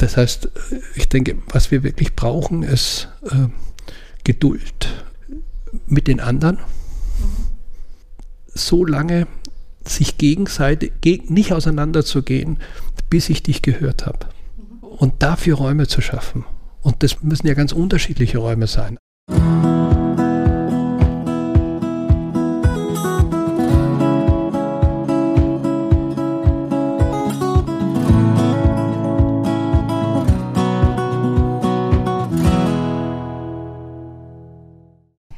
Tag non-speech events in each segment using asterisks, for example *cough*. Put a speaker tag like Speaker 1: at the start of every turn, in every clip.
Speaker 1: das heißt, ich denke, was wir wirklich brauchen, ist äh, Geduld mit den anderen. So lange sich gegenseitig nicht auseinanderzugehen, bis ich dich gehört habe. Und dafür Räume zu schaffen. Und das müssen ja ganz unterschiedliche Räume sein.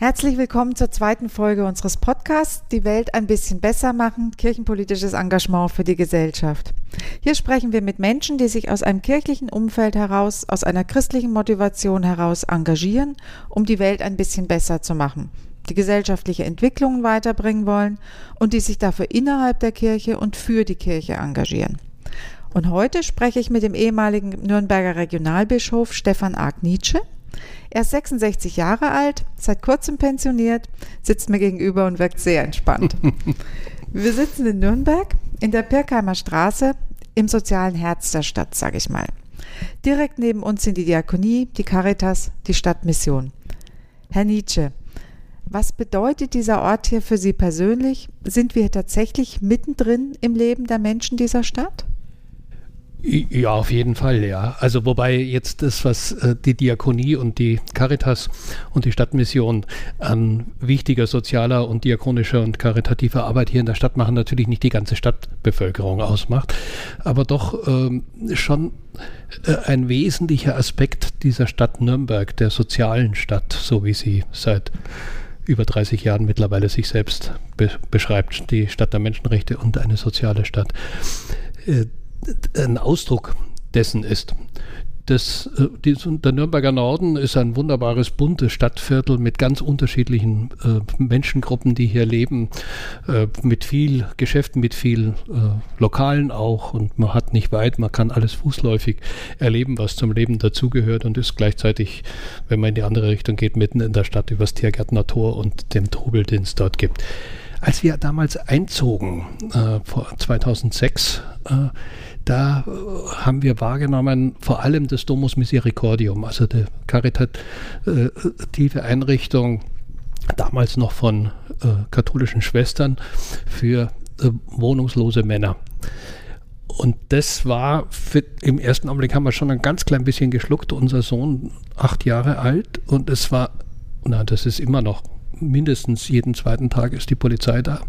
Speaker 2: Herzlich willkommen zur zweiten Folge unseres Podcasts Die Welt ein bisschen besser machen, kirchenpolitisches Engagement für die Gesellschaft. Hier sprechen wir mit Menschen, die sich aus einem kirchlichen Umfeld heraus, aus einer christlichen Motivation heraus engagieren, um die Welt ein bisschen besser zu machen, die gesellschaftliche Entwicklungen weiterbringen wollen und die sich dafür innerhalb der Kirche und für die Kirche engagieren. Und heute spreche ich mit dem ehemaligen Nürnberger Regionalbischof Stefan Arg Nietzsche er ist 66 Jahre alt, seit kurzem pensioniert, sitzt mir gegenüber und wirkt sehr entspannt. *laughs* Wir sitzen in Nürnberg in der Pirkheimer Straße im sozialen Herz der Stadt, sage ich mal. Direkt neben uns sind die Diakonie, die Caritas, die Stadtmission. Herr Nietzsche, was bedeutet dieser Ort hier für Sie persönlich? Sind wir tatsächlich mittendrin im Leben der Menschen dieser Stadt?
Speaker 1: Ja, auf jeden Fall, ja. Also wobei jetzt das, was äh, die Diakonie und die Caritas und die Stadtmission an wichtiger sozialer und diakonischer und karitativer Arbeit hier in der Stadt machen, natürlich nicht die ganze Stadtbevölkerung ausmacht, aber doch ähm, schon äh, ein wesentlicher Aspekt dieser Stadt Nürnberg, der sozialen Stadt, so wie sie seit über 30 Jahren mittlerweile sich selbst be beschreibt, die Stadt der Menschenrechte und eine soziale Stadt. Äh, ein Ausdruck dessen ist. Das, äh, die, der Nürnberger Norden ist ein wunderbares, buntes Stadtviertel mit ganz unterschiedlichen äh, Menschengruppen, die hier leben, äh, mit viel Geschäften, mit viel äh, Lokalen auch. Und man hat nicht weit, man kann alles fußläufig erleben, was zum Leben dazugehört und ist gleichzeitig, wenn man in die andere Richtung geht, mitten in der Stadt übers Tiergärtner Tor und dem Trubel, den es dort gibt. Als wir damals einzogen, äh, vor 2006, äh, da äh, haben wir wahrgenommen, vor allem das Domus Misericordium, also die karitative Einrichtung, damals noch von äh, katholischen Schwestern für äh, wohnungslose Männer. Und das war für, im ersten Augenblick haben wir schon ein ganz klein bisschen geschluckt. Unser Sohn, acht Jahre alt, und es war, na, das ist immer noch mindestens jeden zweiten Tag ist die Polizei da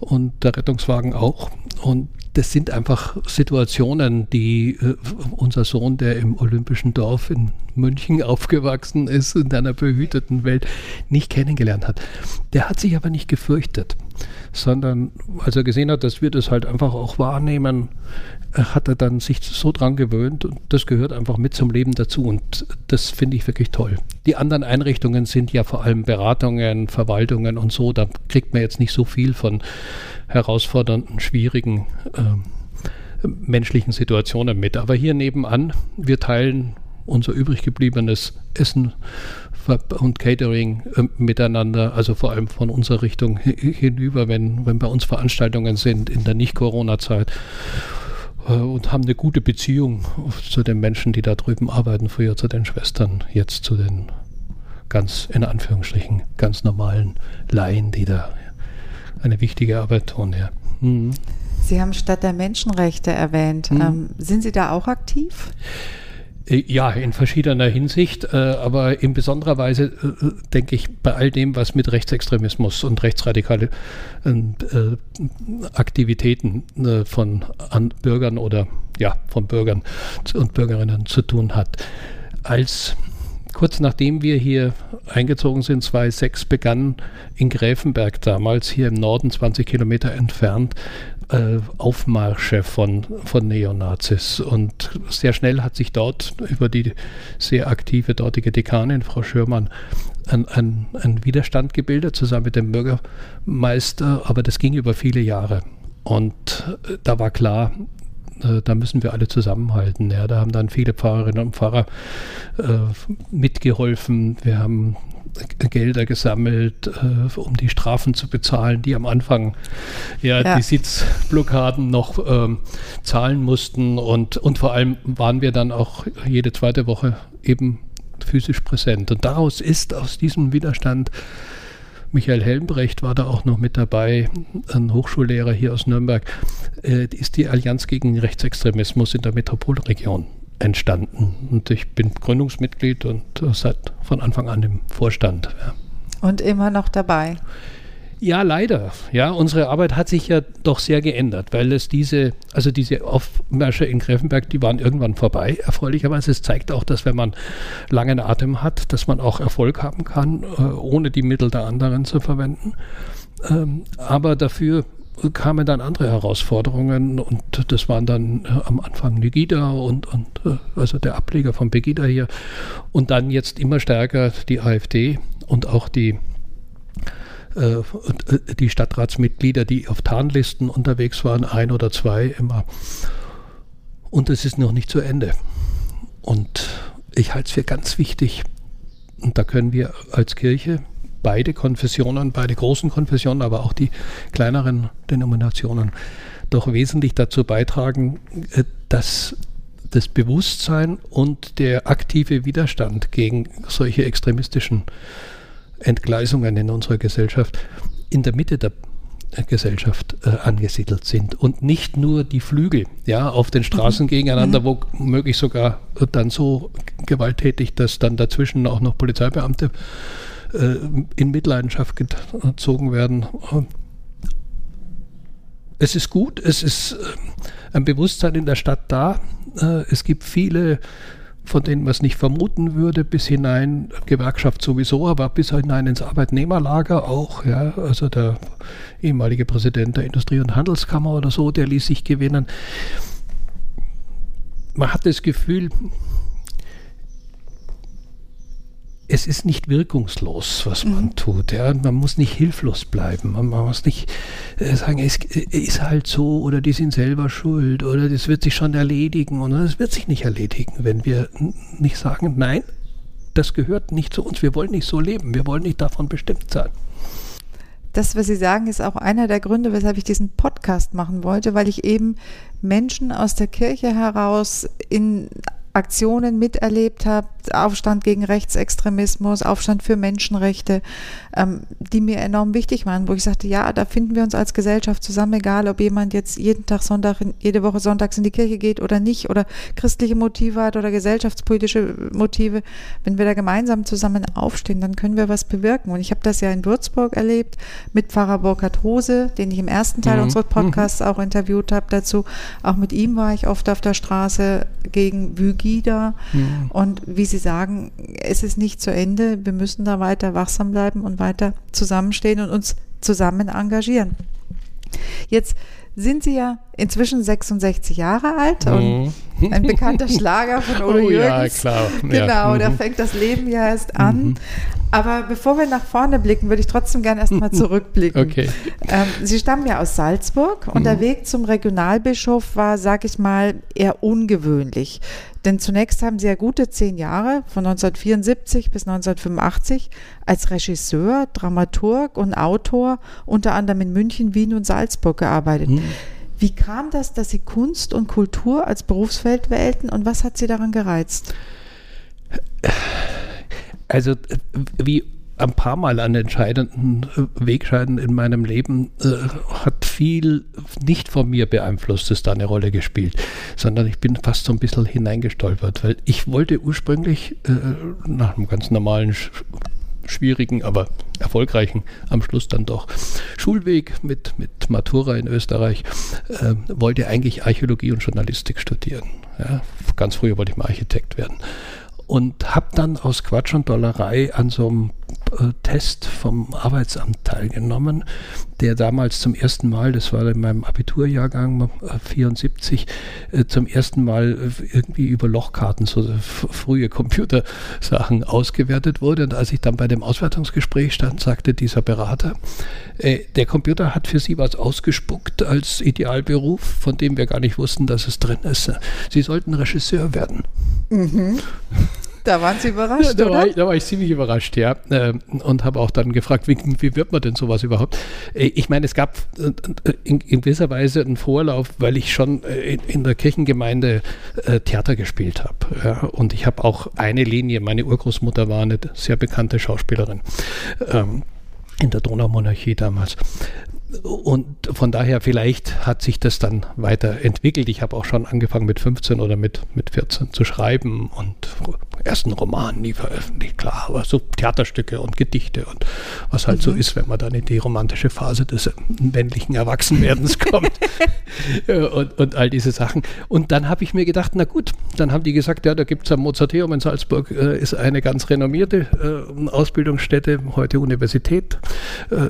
Speaker 1: und der Rettungswagen auch. Und das sind einfach Situationen, die äh, unser Sohn, der im Olympischen Dorf in München *laughs* aufgewachsen ist, in einer behüteten Welt, nicht kennengelernt hat. Der hat sich aber nicht gefürchtet, sondern als er gesehen hat, dass wir das halt einfach auch wahrnehmen, hat er dann sich so dran gewöhnt und das gehört einfach mit zum Leben dazu und das finde ich wirklich toll. Die anderen Einrichtungen sind ja vor allem Beratungen, Verwaltungen und so, da kriegt man jetzt nicht so viel von herausfordernden, schwierigen äh, menschlichen Situationen mit. Aber hier nebenan, wir teilen unser übrig gebliebenes Essen und Catering äh, miteinander, also vor allem von unserer Richtung hinüber, wenn, wenn bei uns Veranstaltungen sind in der Nicht-Corona-Zeit und haben eine gute Beziehung zu den Menschen, die da drüben arbeiten, früher zu den Schwestern, jetzt zu den ganz, in Anführungsstrichen, ganz normalen Laien, die da eine wichtige Arbeit tun. Ja.
Speaker 2: Mhm. Sie haben Stadt der Menschenrechte erwähnt. Mhm. Ähm, sind Sie da auch aktiv?
Speaker 1: Äh, ja, in verschiedener Hinsicht, äh, aber in besonderer Weise äh, denke ich bei all dem, was mit Rechtsextremismus und rechtsradikale äh, Aktivitäten äh, von Bürgern oder ja, von Bürgern und Bürgerinnen zu tun hat. Als kurz nachdem wir hier eingezogen sind, 2006, begann in Gräfenberg damals, hier im Norden, 20 Kilometer entfernt, äh, Aufmarsche von, von Neonazis. Und sehr schnell hat sich dort über die sehr aktive dortige Dekanin, Frau Schürmann, ein, ein, ein Widerstand gebildet, zusammen mit dem Bürgermeister, aber das ging über viele Jahre. Und äh, da war klar, äh, da müssen wir alle zusammenhalten. Ja, da haben dann viele Pfarrerinnen und Pfarrer äh, mitgeholfen. Wir haben Gelder gesammelt, äh, um die Strafen zu bezahlen, die am Anfang ja, ja. die Sitzblockaden noch ähm, zahlen mussten. Und, und vor allem waren wir dann auch jede zweite Woche eben physisch präsent. Und daraus ist aus diesem Widerstand Michael Helmbrecht war da auch noch mit dabei, ein Hochschullehrer hier aus Nürnberg, äh, ist die Allianz gegen Rechtsextremismus in der Metropolregion entstanden. Und ich bin Gründungsmitglied und seit von Anfang an im Vorstand. Ja.
Speaker 2: Und immer noch dabei.
Speaker 1: Ja, leider. Ja, unsere Arbeit hat sich ja doch sehr geändert, weil es diese, also diese Aufmärsche in Greffenberg, die waren irgendwann vorbei, erfreulicherweise. Es zeigt auch, dass wenn man langen Atem hat, dass man auch Erfolg haben kann, äh, ohne die Mittel der anderen zu verwenden. Ähm, aber dafür kamen dann andere Herausforderungen und das waren dann äh, am Anfang Negida und, und äh, also der Ableger von Pegida hier und dann jetzt immer stärker die AfD und auch die äh, äh, die Stadtratsmitglieder, die auf Tarnlisten unterwegs waren, ein oder zwei immer. Und es ist noch nicht zu Ende. Und ich halte es für ganz wichtig, und da können wir als Kirche beide Konfessionen, beide großen Konfessionen, aber auch die kleineren Denominationen doch wesentlich dazu beitragen, äh, dass das Bewusstsein und der aktive Widerstand gegen solche extremistischen Entgleisungen in unserer Gesellschaft in der Mitte der Gesellschaft äh, angesiedelt sind und nicht nur die Flügel ja, auf den Straßen mhm. gegeneinander, mhm. womöglich sogar dann so gewalttätig, dass dann dazwischen auch noch Polizeibeamte äh, in Mitleidenschaft gezogen werden. Es ist gut, es ist äh, ein Bewusstsein in der Stadt da. Äh, es gibt viele von denen man es nicht vermuten würde, bis hinein, Gewerkschaft sowieso, aber bis hinein ins Arbeitnehmerlager auch. Ja, also der ehemalige Präsident der Industrie- und Handelskammer oder so, der ließ sich gewinnen. Man hat das Gefühl, es ist nicht wirkungslos, was man mhm. tut. Ja? Man muss nicht hilflos bleiben. Man, man muss nicht äh, sagen, es ist halt so oder die sind selber schuld oder das wird sich schon erledigen. Und das wird sich nicht erledigen, wenn wir nicht sagen, nein, das gehört nicht zu uns. Wir wollen nicht so leben. Wir wollen nicht davon bestimmt sein.
Speaker 2: Das, was Sie sagen, ist auch einer der Gründe, weshalb ich diesen Podcast machen wollte, weil ich eben Menschen aus der Kirche heraus in Aktionen miterlebt habe, Aufstand gegen Rechtsextremismus, Aufstand für Menschenrechte, ähm, die mir enorm wichtig waren, wo ich sagte, ja, da finden wir uns als Gesellschaft zusammen, egal ob jemand jetzt jeden Tag Sonntag, jede Woche sonntags in die Kirche geht oder nicht oder christliche Motive hat oder gesellschaftspolitische Motive. Wenn wir da gemeinsam zusammen aufstehen, dann können wir was bewirken. Und ich habe das ja in Würzburg erlebt mit Pfarrer Burkhard Hose, den ich im ersten Teil mhm. unseres Podcasts mhm. auch interviewt habe dazu. Auch mit ihm war ich oft auf der Straße gegen Wügida. Mhm. Und wie Sie sagen, es ist nicht zu Ende. Wir müssen da weiter wachsam bleiben und weiter zusammenstehen und uns zusammen engagieren. Jetzt sind Sie ja inzwischen 66 Jahre alt und mhm. ein bekannter *laughs* Schlager von Udo oh, Jürgens. Ja, klar. Genau, ja. da mhm. fängt das Leben ja erst an. Mhm. Aber bevor wir nach vorne blicken, würde ich trotzdem gerne erstmal *laughs* zurückblicken. Okay. Ähm, Sie stammen ja aus Salzburg und mhm. der Weg zum Regionalbischof war, sag ich mal, eher ungewöhnlich. Denn zunächst haben Sie ja gute zehn Jahre, von 1974 bis 1985, als Regisseur, Dramaturg und Autor unter anderem in München, Wien und Salzburg gearbeitet. Wie kam das, dass Sie Kunst und Kultur als Berufsfeld wählten und was hat Sie daran gereizt?
Speaker 1: Also wie ein paar Mal an entscheidenden Wegscheiden in meinem Leben äh, hat viel nicht von mir beeinflusstes da eine Rolle gespielt, sondern ich bin fast so ein bisschen hineingestolpert, weil ich wollte ursprünglich äh, nach einem ganz normalen schwierigen, aber erfolgreichen, am Schluss dann doch Schulweg mit, mit Matura in Österreich, äh, wollte eigentlich Archäologie und Journalistik studieren. Ja, ganz früher wollte ich mal Architekt werden und habe dann aus Quatsch und Dollerei an so einem Test vom Arbeitsamt teilgenommen, der damals zum ersten Mal, das war in meinem Abiturjahrgang äh, 74, äh, zum ersten Mal äh, irgendwie über Lochkarten, so frühe Computersachen ausgewertet wurde. Und als ich dann bei dem Auswertungsgespräch stand, sagte dieser Berater, äh, der Computer hat für Sie was ausgespuckt als Idealberuf, von dem wir gar nicht wussten, dass es drin ist. Sie sollten Regisseur werden. Mhm.
Speaker 2: Da waren Sie überrascht,
Speaker 1: da
Speaker 2: oder?
Speaker 1: War ich, da war ich ziemlich überrascht, ja. Ähm, und habe auch dann gefragt, wie, wie, wird man denn sowas überhaupt? Äh, ich meine, es gab äh, in, in gewisser Weise einen Vorlauf, weil ich schon in, in der Kirchengemeinde äh, Theater gespielt habe. Ja. Und ich habe auch eine Linie, meine Urgroßmutter war eine sehr bekannte Schauspielerin. Ähm, in der Donaumonarchie damals und von daher vielleicht hat sich das dann weiterentwickelt. Ich habe auch schon angefangen mit 15 oder mit, mit 14 zu schreiben und ersten Roman nie veröffentlicht, klar, aber so Theaterstücke und Gedichte und was halt mhm. so ist, wenn man dann in die romantische Phase des männlichen Erwachsenwerdens *laughs* kommt und, und all diese Sachen. Und dann habe ich mir gedacht, na gut, dann haben die gesagt, ja, da gibt es am Mozarteum in Salzburg, äh, ist eine ganz renommierte äh, Ausbildungsstätte, heute Universität, äh,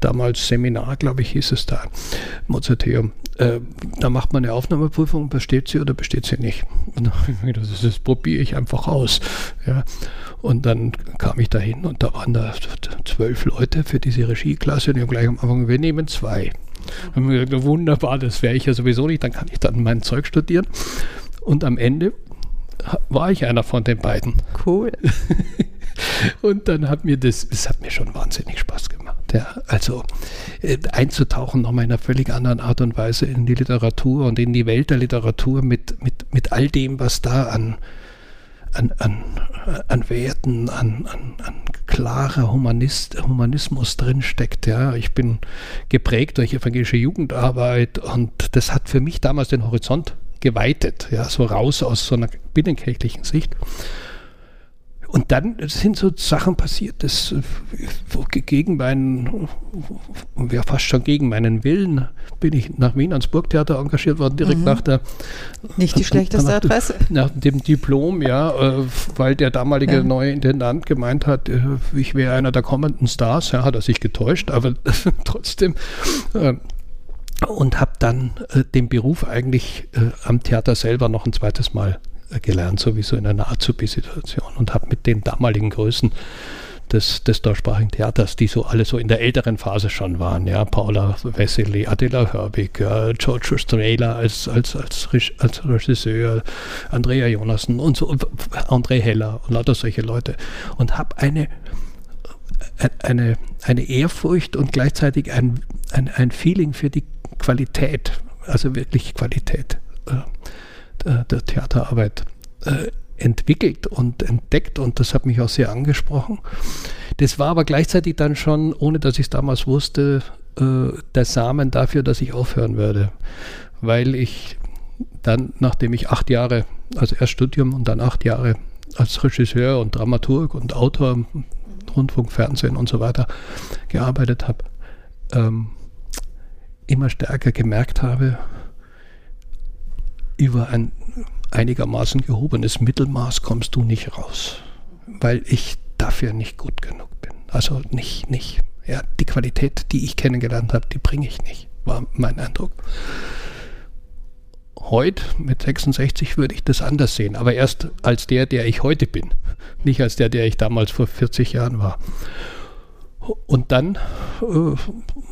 Speaker 1: damals Seminar glaube ich, hieß es da, Mozarteum. Äh, da macht man eine Aufnahmeprüfung, besteht sie oder besteht sie nicht. Und dann habe ich mir gedacht, das, das probiere ich einfach aus. Ja. Und dann kam ich da hin und da waren da zwölf Leute für diese Regieklasse und die haben gleich am Anfang, wir nehmen zwei. Und mir gesagt, wunderbar, das wäre ich ja sowieso nicht, dann kann ich dann mein Zeug studieren. Und am Ende war ich einer von den beiden.
Speaker 2: Cool. *laughs*
Speaker 1: und dann hat mir das, es hat mir schon wahnsinnig Spaß gemacht. Ja, also äh, einzutauchen nochmal in einer völlig anderen Art und Weise in die Literatur und in die Welt der Literatur mit, mit, mit all dem, was da an, an, an, an Werten, an, an, an klarer Humanist, Humanismus drinsteckt. Ja. Ich bin geprägt durch evangelische Jugendarbeit und das hat für mich damals den Horizont geweitet, ja, so raus aus so einer binnenkirchlichen Sicht. Und dann sind so Sachen passiert, das gegen meinen, ja fast schon gegen meinen Willen, bin ich nach Wien ans Burgtheater engagiert worden, direkt mhm. nach der.
Speaker 2: Nicht die schlechteste Adresse.
Speaker 1: Nach dem Diplom, ja, äh, weil der damalige ja. neue Intendant gemeint hat, äh, ich wäre einer der kommenden Stars, ja, hat er sich getäuscht, aber *laughs* trotzdem. Äh, und habe dann äh, den Beruf eigentlich äh, am Theater selber noch ein zweites Mal gelernt, sowieso in einer Azubi-Situation und habe mit den damaligen Größen des, des deutschsprachigen Theaters, die so alle so in der älteren Phase schon waren, ja, Paula Wessely, Adela Hörbig, ja, George Strehler als, als, als, als Regisseur, Andrea Jonassen und so, André Heller und lauter solche Leute und habe eine, eine, eine Ehrfurcht und gleichzeitig ein, ein, ein Feeling für die Qualität, also wirklich Qualität äh, der, Theaterarbeit äh, entwickelt und entdeckt und das hat mich auch sehr angesprochen. Das war aber gleichzeitig dann schon, ohne dass ich es damals wusste, äh, der Samen dafür, dass ich aufhören würde, weil ich dann, nachdem ich acht Jahre, also erst Studium und dann acht Jahre als Regisseur und Dramaturg und Autor, Rundfunk, Fernsehen und so weiter gearbeitet habe, ähm, immer stärker gemerkt habe, über ein einigermaßen gehobenes Mittelmaß kommst du nicht raus, weil ich dafür nicht gut genug bin. Also nicht, nicht. Ja, die Qualität, die ich kennengelernt habe, die bringe ich nicht, war mein Eindruck. Heute mit 66 würde ich das anders sehen, aber erst als der, der ich heute bin, nicht als der, der ich damals vor 40 Jahren war. Und dann äh,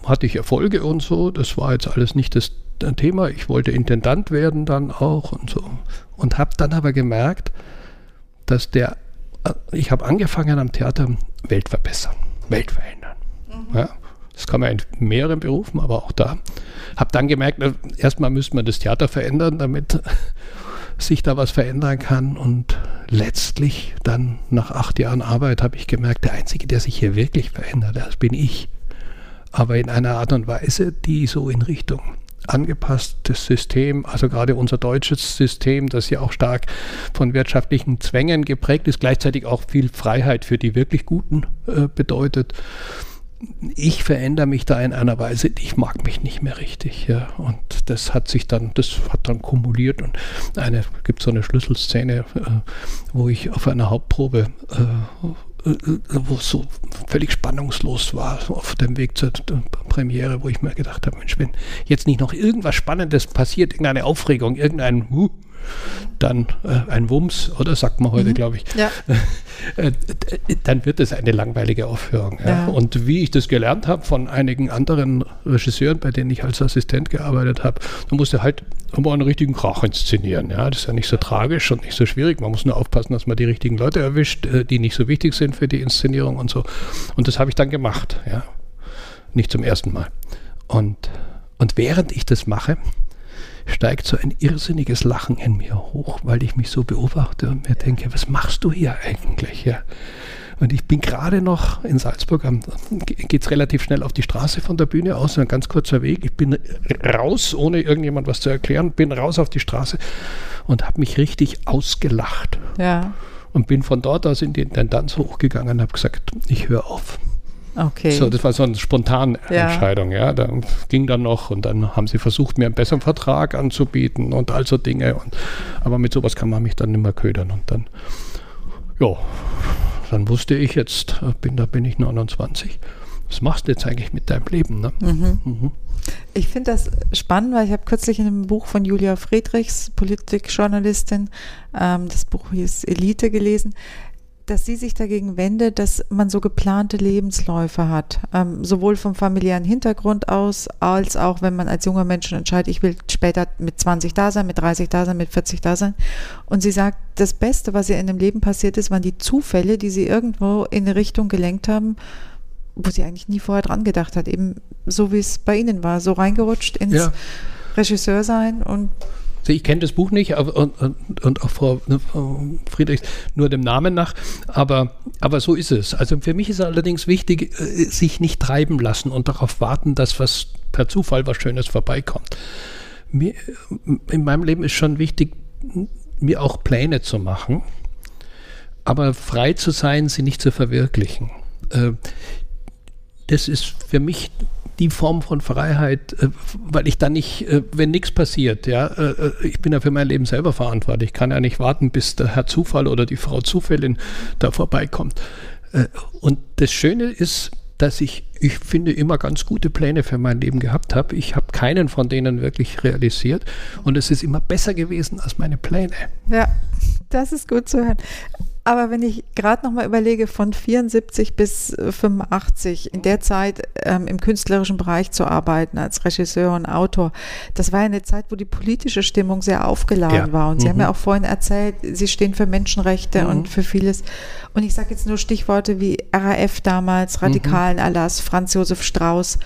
Speaker 1: hatte ich Erfolge und so. Das war jetzt alles nicht das Thema. Ich wollte Intendant werden dann auch und so. Und habe dann aber gemerkt, dass der, äh, ich habe angefangen am Theater Welt verbessern, Welt verändern. Mhm. Ja, das kann man in mehreren Berufen, aber auch da. Habe dann gemerkt, äh, erstmal müsste man das Theater verändern, damit *laughs* sich da was verändern kann. Und letztlich dann nach acht Jahren Arbeit habe ich gemerkt, der Einzige, der sich hier wirklich verändert, das bin ich. Aber in einer Art und Weise, die so in Richtung angepasstes System, also gerade unser deutsches System, das ja auch stark von wirtschaftlichen Zwängen geprägt ist, gleichzeitig auch viel Freiheit für die wirklich Guten äh, bedeutet ich verändere mich da in einer Weise, ich mag mich nicht mehr richtig. Ja. Und das hat sich dann, das hat dann kumuliert und eine gibt so eine Schlüsselszene, äh, wo ich auf einer Hauptprobe äh, wo es so völlig spannungslos war, auf dem Weg zur Premiere, wo ich mir gedacht habe, Mensch, wenn jetzt nicht noch irgendwas Spannendes passiert, irgendeine Aufregung, irgendein uh, dann äh, ein Wumms, oder sagt man heute, mhm. glaube ich, ja. *laughs* Äh, dann wird es eine langweilige Aufführung. Ja. Ja. Und wie ich das gelernt habe von einigen anderen Regisseuren, bei denen ich als Assistent gearbeitet habe, da musste halt immer einen richtigen Krach inszenieren. Ja. Das ist ja nicht so tragisch und nicht so schwierig. Man muss nur aufpassen, dass man die richtigen Leute erwischt, äh, die nicht so wichtig sind für die Inszenierung und so. Und das habe ich dann gemacht. Ja. Nicht zum ersten Mal. Und, und während ich das mache, steigt so ein irrsinniges Lachen in mir hoch, weil ich mich so beobachte und mir denke, was machst du hier eigentlich? Ja. Und ich bin gerade noch in Salzburg, geht es relativ schnell auf die Straße von der Bühne aus, ein ganz kurzer Weg. Ich bin raus, ohne irgendjemand was zu erklären, bin raus auf die Straße und habe mich richtig ausgelacht. Ja. Und bin von dort aus in die Intendanz hochgegangen und habe gesagt, ich höre auf. Okay. So, das war so eine spontane ja. Entscheidung, ja. Da ging dann noch und dann haben sie versucht, mir einen besseren Vertrag anzubieten und all so Dinge. Und, aber mit sowas kann man mich dann nicht mehr ködern. Und dann, ja, dann wusste ich jetzt, bin, da bin ich 29. Was machst du jetzt eigentlich mit deinem Leben? Ne? Mhm.
Speaker 2: Mhm. Ich finde das spannend, weil ich habe kürzlich in einem Buch von Julia Friedrichs, Politikjournalistin, ähm, das Buch hieß Elite gelesen, dass sie sich dagegen wendet, dass man so geplante Lebensläufe hat, ähm, sowohl vom familiären Hintergrund aus, als auch wenn man als junger Mensch entscheidet, ich will später mit 20 da sein, mit 30 da sein, mit 40 da sein. Und sie sagt, das Beste, was ihr in dem Leben passiert ist, waren die Zufälle, die sie irgendwo in eine Richtung gelenkt haben, wo sie eigentlich nie vorher dran gedacht hat, eben so wie es bei Ihnen war, so reingerutscht ins ja. Regisseur sein und
Speaker 1: ich kenne das Buch nicht und, und, und, auch Frau, ne, Frau Friedrichs nur dem Namen nach, aber, aber so ist es. Also für mich ist allerdings wichtig, äh, sich nicht treiben lassen und darauf warten, dass was per Zufall was Schönes vorbeikommt. Mir, in meinem Leben ist schon wichtig, mir auch Pläne zu machen, aber frei zu sein, sie nicht zu verwirklichen. Äh, das ist für mich die Form von Freiheit, äh, weil ich dann nicht, äh, wenn nichts passiert, ja, äh, ich bin ja für mein Leben selber verantwortlich. Ich kann ja nicht warten, bis der Herr Zufall oder die Frau Zufällin da vorbeikommt. Und das Schöne ist, dass ich, ich finde, immer ganz gute Pläne für mein Leben gehabt habe. Ich habe keinen von denen wirklich realisiert und es ist immer besser gewesen als meine Pläne.
Speaker 2: Ja, das ist gut zu hören. Aber wenn ich gerade noch mal überlege, von 74 bis 85 in der Zeit ähm, im künstlerischen Bereich zu arbeiten als Regisseur und Autor, das war ja eine Zeit, wo die politische Stimmung sehr aufgeladen ja. war. Und Sie mhm. haben ja auch vorhin erzählt, Sie stehen für Menschenrechte mhm. und für vieles. Und ich sage jetzt nur Stichworte wie RAF damals, radikalen mhm. Erlass, Franz Josef Strauß.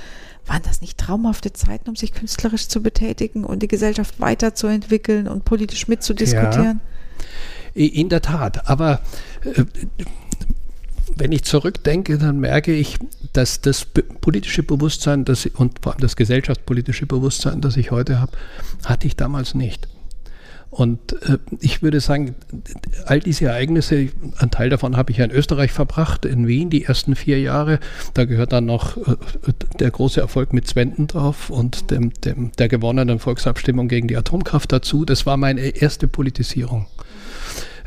Speaker 2: Waren das nicht traumhafte Zeiten, um sich künstlerisch zu betätigen und die Gesellschaft weiterzuentwickeln und politisch mitzudiskutieren? Ja.
Speaker 1: In der Tat, aber äh, wenn ich zurückdenke, dann merke ich, dass das politische Bewusstsein das, und vor allem das gesellschaftspolitische Bewusstsein, das ich heute habe, hatte ich damals nicht. Und äh, ich würde sagen, all diese Ereignisse, ein Teil davon habe ich ja in Österreich verbracht, in Wien die ersten vier Jahre. Da gehört dann noch äh, der große Erfolg mit Zwenten drauf und dem, dem, der gewonnenen Volksabstimmung gegen die Atomkraft dazu. Das war meine erste Politisierung.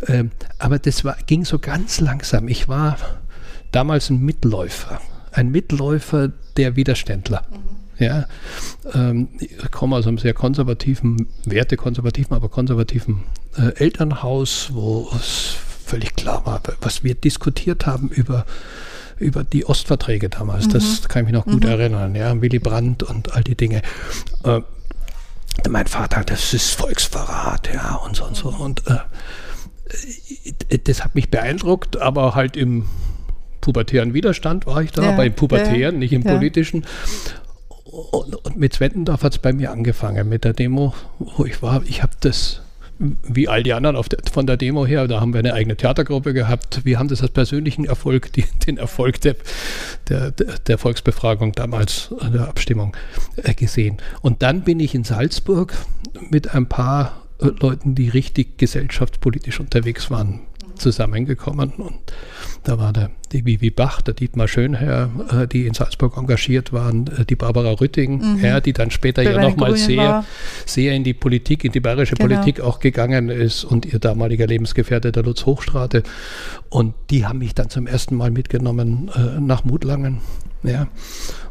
Speaker 1: Ähm, aber das war, ging so ganz langsam. Ich war damals ein Mitläufer, ein Mitläufer der Widerständler. Mhm. Ja, ähm, ich komme aus einem sehr konservativen, wertekonservativen, aber konservativen äh, Elternhaus, wo es völlig klar war, was wir diskutiert haben über, über die Ostverträge damals. Mhm. Das kann ich mich noch gut mhm. erinnern. Ja, Willy Brandt und all die Dinge. Äh, mein Vater, das ist Volksverrat, ja, und so und so. Und äh, äh, das hat mich beeindruckt, aber halt im pubertären Widerstand war ich da, ja, aber im pubertären, ja, nicht im ja. politischen. Und, und mit Zwentendorf hat es bei mir angefangen, mit der Demo, wo ich war. Ich habe das, wie all die anderen der, von der Demo her, da haben wir eine eigene Theatergruppe gehabt. Wir haben das als persönlichen Erfolg, die, *laughs* den Erfolg der, der, der, Volksbefragung damals, der Abstimmung äh, gesehen. Und dann bin ich in Salzburg mit ein paar äh, Leuten, die richtig gesellschaftspolitisch unterwegs waren, zusammengekommen. Und da war der, die Vivi Bach, der Dietmar Schönherr, äh, die in Salzburg engagiert waren, äh, die Barbara Rütting, mhm. ja, die dann später Bei ja nochmal sehr, sehr in die Politik, in die bayerische genau. Politik auch gegangen ist und ihr damaliger Lebensgefährte, der Lutz Hochstrate. Und die haben mich dann zum ersten Mal mitgenommen äh, nach Mutlangen. Ja.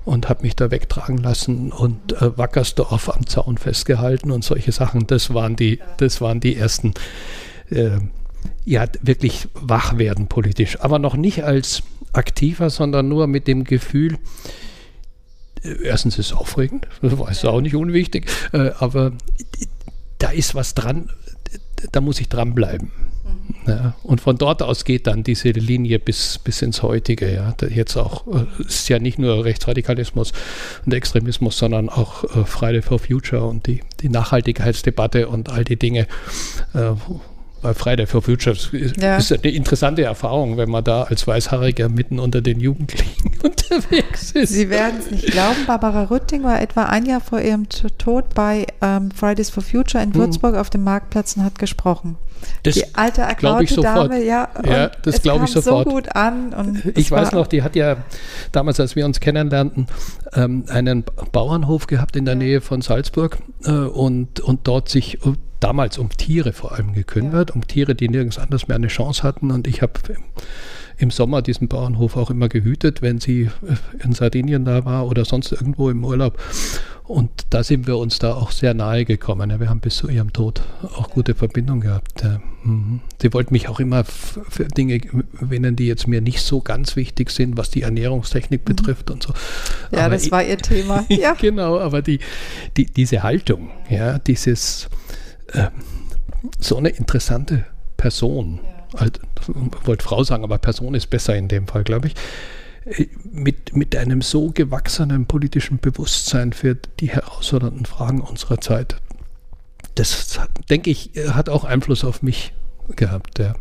Speaker 1: Und habe mich da wegtragen lassen und äh, Wackersdorf am Zaun festgehalten und solche Sachen. Das waren die, das waren die ersten, äh, ja, wirklich wach werden politisch. Aber noch nicht als aktiver, sondern nur mit dem Gefühl, äh, erstens ist es aufregend, das ist auch nicht unwichtig, äh, aber da ist was dran, da muss ich dranbleiben. Ja, und von dort aus geht dann diese Linie bis, bis ins Heutige. Ja. Jetzt auch äh, ist ja nicht nur Rechtsradikalismus und Extremismus, sondern auch äh, Friday for Future und die, die Nachhaltigkeitsdebatte und all die Dinge, äh, bei Friday for Future ist, ja. ist eine interessante Erfahrung, wenn man da als Weißhaariger mitten unter den Jugendlichen *laughs* unterwegs ist.
Speaker 2: Sie werden es nicht glauben, Barbara Rütting war etwa ein Jahr vor ihrem Tod bei ähm, Fridays for Future in hm. Würzburg hm. auf dem Marktplatz und hat gesprochen.
Speaker 1: Das die alte ergraute Dame,
Speaker 2: ja,
Speaker 1: ja das glaube ich sofort.
Speaker 2: so gut an.
Speaker 1: ich weiß noch, die hat ja damals, als wir uns kennenlernten, ähm, einen Bauernhof gehabt in der ja. Nähe von Salzburg äh, und, und dort sich damals um Tiere vor allem gekümmert, ja. um Tiere, die nirgends anders mehr eine Chance hatten. Und ich habe im Sommer diesen Bauernhof auch immer gehütet, wenn sie in Sardinien da war oder sonst irgendwo im Urlaub. Und da sind wir uns da auch sehr nahe gekommen. Wir haben bis zu ihrem Tod auch gute Verbindung gehabt. Mhm. Sie wollten mich auch immer für Dinge gewinnen, die jetzt mir nicht so ganz wichtig sind, was die Ernährungstechnik mhm. betrifft und so.
Speaker 2: Ja, aber das war ihr Thema. *laughs*
Speaker 1: Ja. genau, aber die, die, diese Haltung, ja, dieses äh, so eine interessante Person, ja. halt, wollte Frau sagen, aber Person ist besser in dem Fall, glaube ich, mit, mit einem so gewachsenen politischen Bewusstsein für die herausfordernden Fragen unserer Zeit. Das, denke ich, hat auch Einfluss auf mich gehabt. Ja.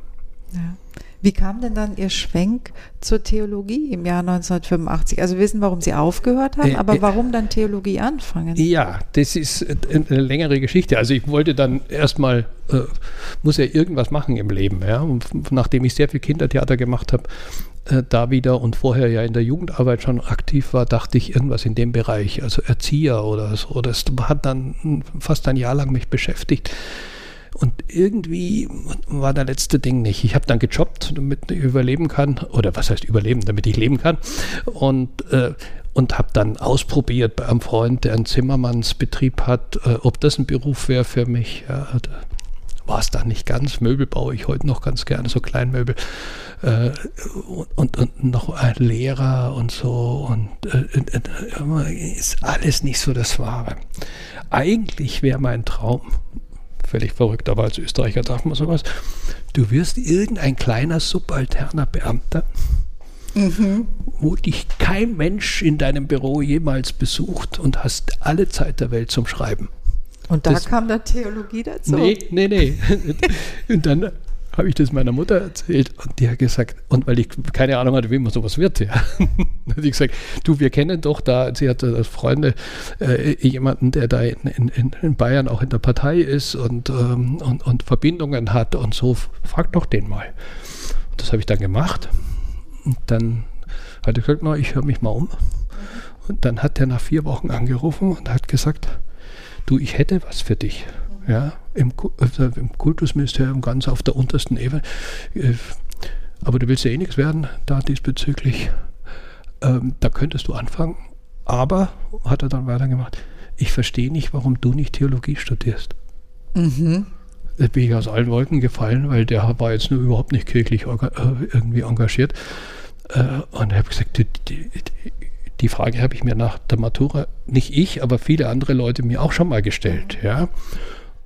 Speaker 2: ja. Wie kam denn dann Ihr Schwenk zur Theologie im Jahr 1985? Also wir wissen, warum Sie aufgehört haben, äh, aber äh, warum dann Theologie anfangen?
Speaker 1: Ja, das ist eine längere Geschichte. Also ich wollte dann erstmal, äh, muss ja irgendwas machen im Leben. Ja? Und nachdem ich sehr viel Kindertheater gemacht habe, äh, da wieder und vorher ja in der Jugendarbeit schon aktiv war, dachte ich irgendwas in dem Bereich, also Erzieher oder so. Das hat dann fast ein Jahr lang mich beschäftigt. Und irgendwie war der letzte Ding nicht. Ich habe dann gejobbt, damit ich überleben kann. Oder was heißt überleben, damit ich leben kann. Und, äh, und habe dann ausprobiert bei einem Freund, der einen Zimmermannsbetrieb hat, äh, ob das ein Beruf wäre für mich. Ja, war es dann nicht ganz. Möbel baue ich heute noch ganz gerne, so Kleinmöbel. Äh, und, und, noch ein Lehrer und so. Und äh, äh, ist alles nicht so das Wahre. Eigentlich wäre mein Traum, völlig verrückt, aber als Österreicher darf man sowas. Du wirst irgendein kleiner subalterner Beamter, mhm. wo dich kein Mensch in deinem Büro jemals besucht und hast alle Zeit der Welt zum Schreiben.
Speaker 2: Und da das, kam dann Theologie dazu?
Speaker 1: Nee, nee, nee. *laughs* und dann habe ich das meiner Mutter erzählt und die hat gesagt, und weil ich keine Ahnung hatte, wie man sowas wird, ja, *laughs* hat sie gesagt, du, wir kennen doch da, sie hatte als Freunde äh, jemanden, der da in, in, in, Bayern auch in der Partei ist und, ähm, und, und Verbindungen hat und so, frag doch den mal. Und das habe ich dann gemacht. Und dann hat er gesagt, na, ich höre mich mal um. Und dann hat er nach vier Wochen angerufen und hat gesagt, du, ich hätte was für dich ja, im, also im Kultusministerium ganz auf der untersten Ebene. Äh, aber du willst ja eh nichts werden da diesbezüglich. Ähm, da könntest du anfangen. Aber, hat er dann weitergemacht, ich verstehe nicht, warum du nicht Theologie studierst. Mhm. Da bin ich aus allen Wolken gefallen, weil der war jetzt nur überhaupt nicht kirchlich äh, irgendwie engagiert. Äh, und ich habe gesagt, die, Frage habe ich mir nach der Matura, nicht ich, aber viele andere Leute mir auch schon mal gestellt. Ja.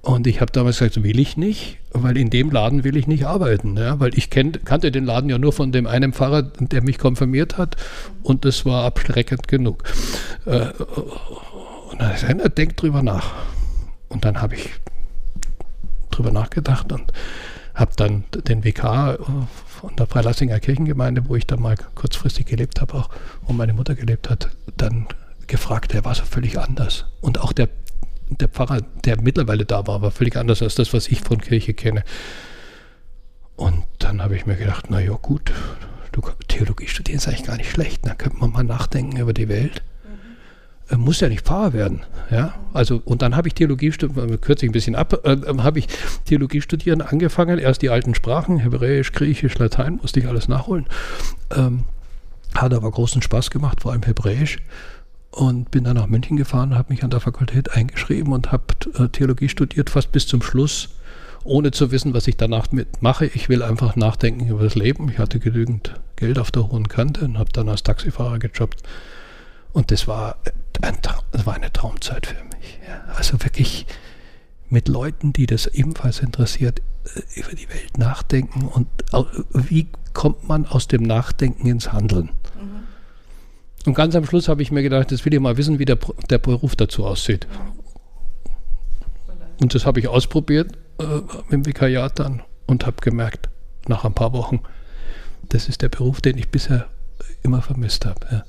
Speaker 1: Und ich habe damals gesagt, will ich nicht, weil in dem Laden will ich nicht arbeiten. Ja? Weil ich kenn, kannte den Laden ja nur von dem einen Pfarrer, der mich konfirmiert hat. Und das war abschreckend genug. Äh, und dann sagt er, denk drüber nach. Und dann habe ich drüber nachgedacht und habe dann den WK von der Freilassinger Kirchengemeinde, wo ich dann mal kurzfristig gelebt habe, auch wo meine Mutter gelebt hat, dann gefragt, der war so völlig anders. Und auch der der Pfarrer, der mittlerweile da war, war völlig anders als das, was ich von Kirche kenne. Und dann habe ich mir gedacht, na ja, gut, Theologie studieren ist eigentlich gar nicht schlecht. Da könnte man mal nachdenken über die Welt. Mhm. Muss ja nicht Pfarrer werden. Ja? Also, und dann habe ich Theologie studiert, kürze ich ein bisschen ab, äh, habe ich Theologie studieren angefangen. Erst die alten Sprachen, Hebräisch, Griechisch, Latein, musste ich alles nachholen. Ähm, hat aber großen Spaß gemacht, vor allem Hebräisch. und bin dann nach München gefahren, habe mich an der Fakultät eingeschrieben und habe äh, Theologie studiert, fast bis zum Schluss, ohne zu wissen, was ich danach mache. Ich will einfach nachdenken über das Leben. Ich hatte genügend Geld auf der hohen Kante und habe dann als Taxifahrer gejobbt. Und das war, ein, das war eine Traumzeit für mich. Ja. Also wirklich mit Leuten, die das ebenfalls interessiert, äh, über die Welt nachdenken und wie kommt man aus dem Nachdenken ins Handeln. Und ganz am Schluss habe ich mir gedacht, jetzt will ich mal wissen, wie der, der Beruf dazu aussieht. Und das habe ich ausprobiert äh, im Vikariat dann und habe gemerkt, nach ein paar Wochen, das ist der Beruf, den ich bisher immer vermisst habe. Ja.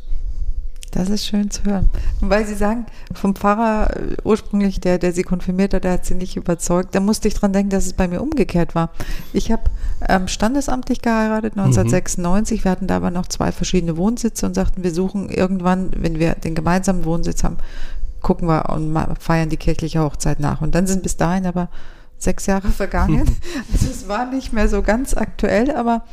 Speaker 2: Das ist schön zu hören. Und weil Sie sagen, vom Pfarrer äh, ursprünglich, der, der Sie konfirmiert hat, der hat Sie nicht überzeugt, da musste ich dran denken, dass es bei mir umgekehrt war. Ich habe ähm, standesamtlich geheiratet 1996. Mhm. Wir hatten da aber noch zwei verschiedene Wohnsitze und sagten, wir suchen irgendwann, wenn wir den gemeinsamen Wohnsitz haben, gucken wir und feiern die kirchliche Hochzeit nach. Und dann sind bis dahin aber sechs Jahre *laughs* vergangen. *laughs* also es war nicht mehr so ganz aktuell, aber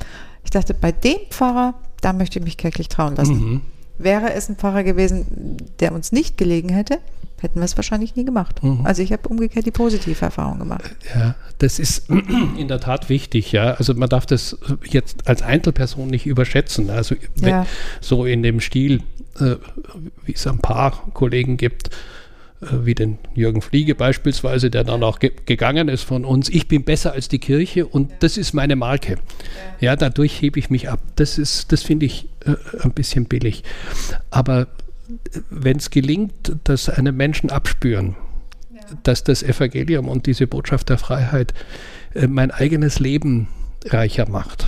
Speaker 2: ich dachte, bei dem Pfarrer, da möchte ich mich kirchlich trauen lassen. Mhm. Wäre es ein Pfarrer gewesen, der uns nicht gelegen hätte, hätten wir es wahrscheinlich nie gemacht. Mhm. Also ich habe umgekehrt die positive Erfahrung gemacht.
Speaker 1: Ja, das ist *clears throat* in der Tat wichtig, ja. Also man darf das jetzt als Einzelperson nicht überschätzen. Also ja. so in dem Stil, äh, wie es ein paar Kollegen gibt, wie den Jürgen Fliege beispielsweise, der dann auch ge gegangen ist von uns. Ich bin besser als die Kirche und das ist meine Marke. Ja, dadurch hebe ich mich ab. Das ist, das finde ich äh, ein bisschen billig. Aber äh, wenn es gelingt, dass eine Menschen abspüren, ja. dass das Evangelium und diese Botschaft der Freiheit äh, mein eigenes Leben reicher macht,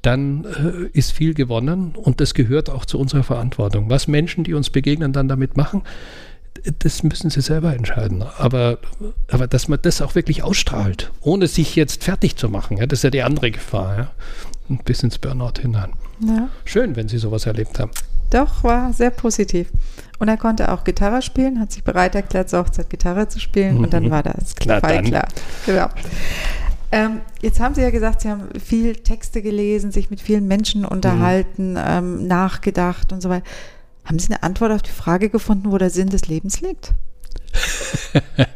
Speaker 1: dann äh, ist viel gewonnen und das gehört auch zu unserer Verantwortung. Was Menschen, die uns begegnen, dann damit machen, das müssen sie selber entscheiden. Aber, aber dass man das auch wirklich ausstrahlt, ohne sich jetzt fertig zu machen, ja, das ist ja die andere Gefahr. Ja, bis ins Burnout hinein. Ja. Schön, wenn Sie sowas erlebt haben.
Speaker 2: Doch, war sehr positiv. Und er konnte auch Gitarre spielen, hat sich bereit erklärt, zur Hochzeit Gitarre zu spielen. Mhm. Und dann mhm. war das klar. klar. Genau. Ähm, jetzt haben Sie ja gesagt, Sie haben viel Texte gelesen, sich mit vielen Menschen unterhalten, mhm. ähm, nachgedacht und so weiter. Haben Sie eine Antwort auf die Frage gefunden, wo der Sinn des Lebens liegt? *laughs*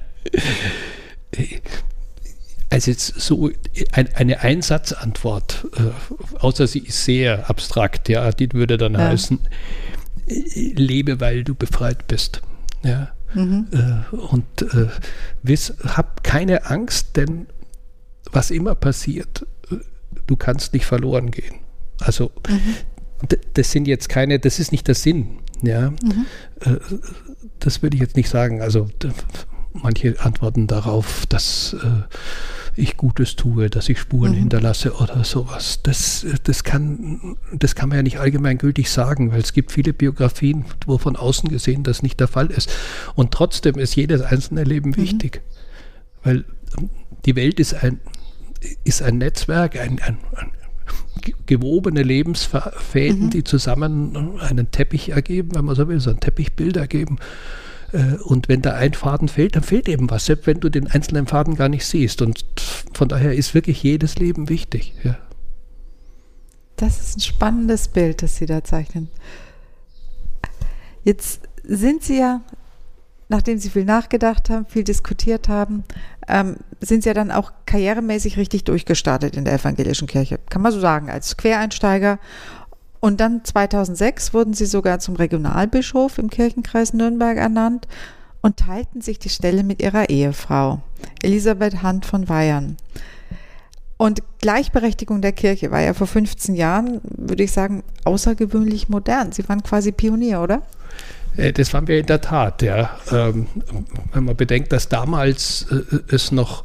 Speaker 1: also jetzt so ein, eine Einsatzantwort, äh, außer sie ist sehr abstrakt, ja, die würde dann ja. heißen, lebe, weil du befreit bist. Ja. Mhm. Äh, und äh, wiss, hab keine Angst, denn was immer passiert, äh, du kannst nicht verloren gehen. Also mhm das sind jetzt keine, das ist nicht der Sinn. Ja, mhm. Äh, das würde ich jetzt nicht sagen. Also manche antworten darauf, dass äh, ich Gutes tue, dass ich Spuren mhm. hinterlasse oder sowas. Das, das, kann, das kann man ja nicht allgemeingültig sagen, weil es gibt viele Biografien, wo von außen gesehen das nicht der Fall ist. Und trotzdem ist jedes einzelne Leben mhm. wichtig, weil die Welt ist ein, ist ein Netzwerk, ein, ein, ein gewobene Lebensfäden, mhm. die zusammen einen Teppich ergeben, wenn man so will, so ein Teppichbild ergeben. Äh, und wenn da ein Faden fehlt, dann fehlt eben was, selbst wenn du den einzelnen Faden gar nicht siehst. Und von daher ist wirklich jedes Leben wichtig. Ja.
Speaker 2: Das ist ein spannendes Bild, das Sie da zeichnen. Jetzt sind Sie ja nachdem Sie viel nachgedacht haben, viel diskutiert haben, ähm, sind Sie ja dann auch karrieremäßig richtig durchgestartet in der evangelischen Kirche. Kann man so sagen, als Quereinsteiger. Und dann 2006 wurden Sie sogar zum Regionalbischof im Kirchenkreis Nürnberg ernannt und teilten sich die Stelle mit Ihrer Ehefrau, Elisabeth Hand von Weyern. Und Gleichberechtigung der Kirche war ja vor 15 Jahren, würde ich sagen, außergewöhnlich modern. Sie waren quasi Pionier, oder?
Speaker 1: Äh, das waren wir in der Tat, ja. Ähm, wenn man bedenkt, dass damals äh, es noch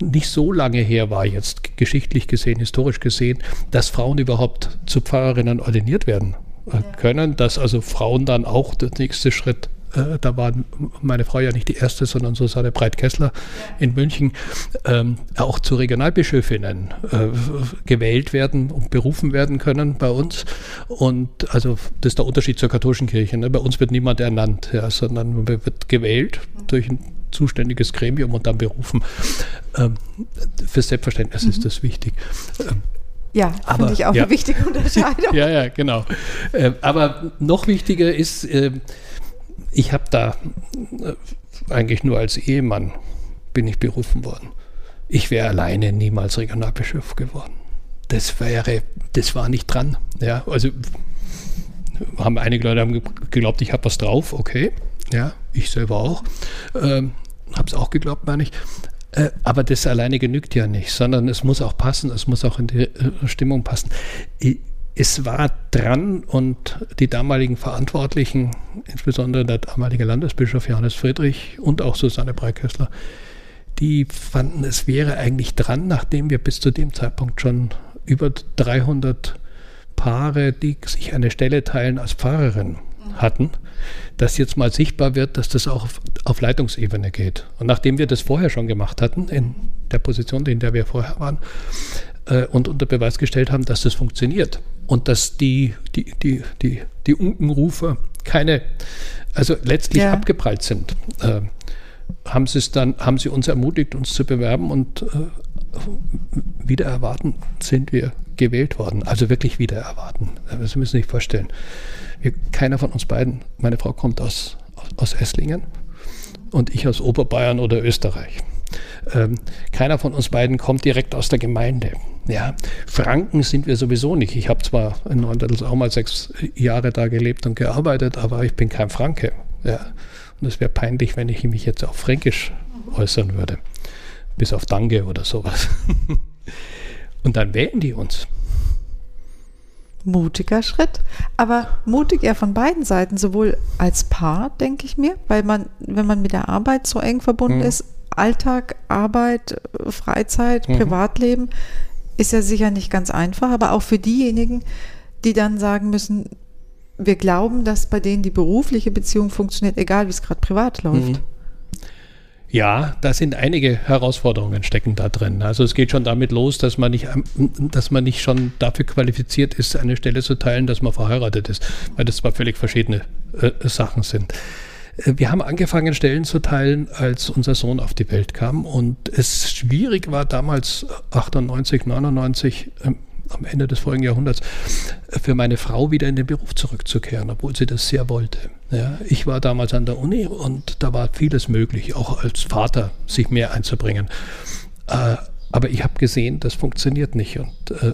Speaker 1: nicht so lange her war, jetzt geschichtlich gesehen, historisch gesehen, dass Frauen überhaupt zu Pfarrerinnen ordiniert werden äh, können, dass also Frauen dann auch der nächste Schritt äh, da war meine Frau ja nicht die erste, sondern Susanne Breit-Kessler in München, ähm, auch zu Regionalbischöfinnen äh, gewählt werden und berufen werden können bei uns. Und also das ist der Unterschied zur katholischen Kirche. Ne? Bei uns wird niemand ernannt, ja, sondern man wird gewählt durch ein zuständiges Gremium und dann berufen. Ähm, für Selbstverständnis mhm. ist das wichtig. Ähm,
Speaker 2: Ja, finde ich auch ja. eine wichtige *laughs* Unterscheidung.
Speaker 1: ja, ja, genau. Äh, aber noch wichtiger ist, äh, ich habe da äh, eigentlich nur als Ehemann bin ich berufen worden. Ich wäre alleine niemals Regionalbischof geworden. Das wäre, das war nicht dran. Ja, also haben einige Leute haben geglaubt, ich habe was drauf, okay. Ja, ich selber auch. Ähm, habe es auch geglaubt, meine ich. Äh, aber das alleine genügt ja nicht, sondern es muss auch passen, es muss auch in die äh, Stimmung passen. Es war dran und die damaligen Verantwortlichen, insbesondere der damalige Landesbischof Johannes Friedrich und auch Susanne Breiköstler, die fanden, es wäre eigentlich dran, nachdem wir bis zu dem Zeitpunkt schon über 300 Paare, die sich eine Stelle teilen als Pfarrerin hatten, dass jetzt mal sichtbar wird, dass das auch auf, auf, Leitungsebene geht. Und nachdem wir das vorher schon gemacht hatten, in der Position, in der wir vorher waren, äh, und unter Beweis gestellt haben, dass das funktioniert und dass die, die, die, die, die Unkenrufer keine, also letztlich ja. abgeprallt sind, äh, haben sie es dann, haben sie uns ermutigt, uns zu bewerben und äh, wieder erwarten sind wir gewählt worden. Also wirklich wieder erwarten. Sie müssen sich vorstellen. Wir, keiner von uns beiden, meine Frau kommt aus, aus Esslingen und ich aus Oberbayern oder Österreich. Ähm, keiner von uns beiden kommt direkt aus der Gemeinde. Ja, Franken sind wir sowieso nicht. Ich habe zwar in Neuendettels auch mal sechs Jahre da gelebt und gearbeitet, aber ich bin kein Franke. Ja. Und es wäre peinlich, wenn ich mich jetzt auf Fränkisch äußern würde. Bis auf Danke oder sowas. *laughs* und dann wählen die uns
Speaker 2: mutiger Schritt, aber mutig ja von beiden Seiten, sowohl als Paar, denke ich mir, weil man, wenn man mit der Arbeit so eng verbunden mhm. ist, Alltag, Arbeit, Freizeit, mhm. Privatleben, ist ja sicher nicht ganz einfach, aber auch für diejenigen, die dann sagen müssen, wir glauben, dass bei denen die berufliche Beziehung funktioniert, egal wie es gerade privat läuft. Mhm.
Speaker 1: Ja, da sind einige Herausforderungen stecken da drin. Also es geht schon damit los, dass man nicht, ähm, dass man nicht schon dafür qualifiziert ist, eine Stelle zu teilen, dass man verheiratet ist, weil das zwar völlig verschiedene äh, Sachen sind. Äh, wir haben angefangen, Stellen zu teilen, als unser Sohn auf die Welt kam. Und es schwierig war damals, 98, 99, äh, am Ende des vorigen Jahrhunderts, für meine Frau wieder in den Beruf zurückzukehren, obwohl sie das sehr wollte. Ja, ich war damals an der Uni und da war vieles möglich, auch als Vater sich mehr einzubringen. Äh, aber ich habe gesehen, das funktioniert nicht. Und äh,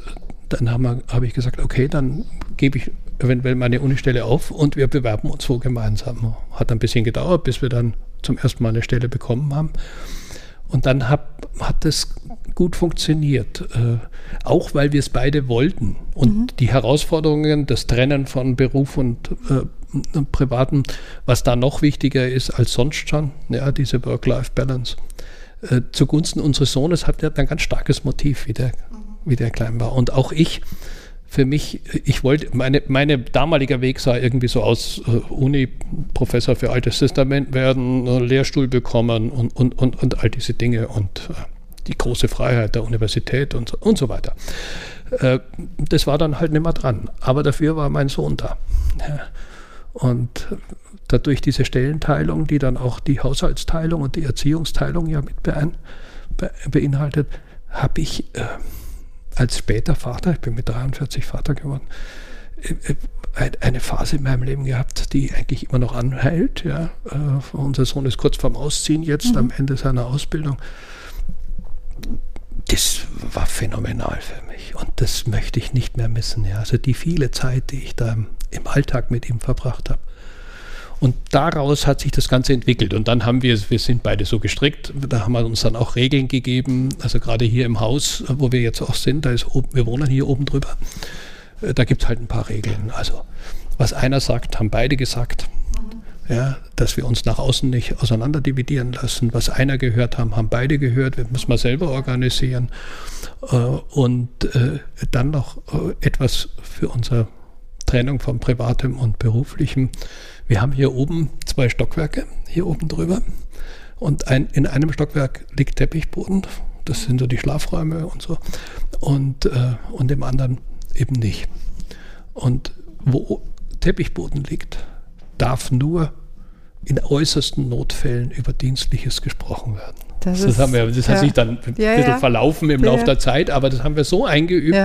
Speaker 1: dann habe hab ich gesagt, okay, dann gebe ich eventuell meine Unistelle auf und wir bewerben uns wo gemeinsam. Hat ein bisschen gedauert, bis wir dann zum ersten Mal eine Stelle bekommen haben. Und dann hab, hat es gut funktioniert, äh, auch weil wir es beide wollten. Und mhm. die Herausforderungen, das Trennen von Beruf und, äh, Privaten, was da noch wichtiger ist als sonst schon, ja, diese Work-Life-Balance, äh, zugunsten unseres Sohnes hat er ein ganz starkes Motiv, wie der, wie der klein war. Und auch ich für mich, ich wollte, meine, meine damaliger Weg sah irgendwie so aus, äh, Uni-Professor für Altes Testament werden, äh, Lehrstuhl bekommen und, und, und, und all diese Dinge und äh, die große Freiheit der Universität und so, und so weiter. Das war dann halt nicht mehr dran. Aber dafür war mein Sohn da. Und dadurch diese Stellenteilung, die dann auch die Haushaltsteilung und die Erziehungsteilung ja mit beinhaltet, habe ich als später Vater, ich bin mit 43 Vater geworden, äh, äh, eine Phase in meinem Leben gehabt, die eigentlich immer noch anhält. Ja. Äh, unser Sohn ist kurz vorm Ausziehen jetzt, mhm. am Ende seiner Ausbildung. Das war phänomenal für mich und das möchte ich nicht mehr missen. Ja. Also die viele Zeit, die ich da im Alltag mit ihm verbracht habe. Und daraus hat sich das Ganze entwickelt. Und dann haben wir, wir sind beide so gestrickt, da haben wir uns dann auch Regeln gegeben. Also gerade hier im Haus, wo wir jetzt auch sind, da ist wir wohnen hier oben drüber, äh, da gibt es halt ein paar Regeln. Also was einer sagt, haben beide gesagt. Ja, dass wir uns nach außen nicht auseinander dividieren lassen. Was einer gehört haben, haben beide gehört. Wir müssen mal selber organisieren. Äh, und äh, dann noch etwas für unsere Trennung von Privatem und Beruflichem. Wir haben hier oben zwei Stockwerke, hier oben drüber. Und ein, in einem Stockwerk liegt Teppichboden. Das sind so die Schlafräume und so. Und, äh, und im anderen eben nicht. Und wo Teppichboden liegt, darf nur in äußersten Notfällen über Dienstliches gesprochen werden. Das, das, haben wir, das ja. hat sich dann ein ja, bisschen ja. verlaufen im Laufe der Zeit, aber das haben wir so eingeübt,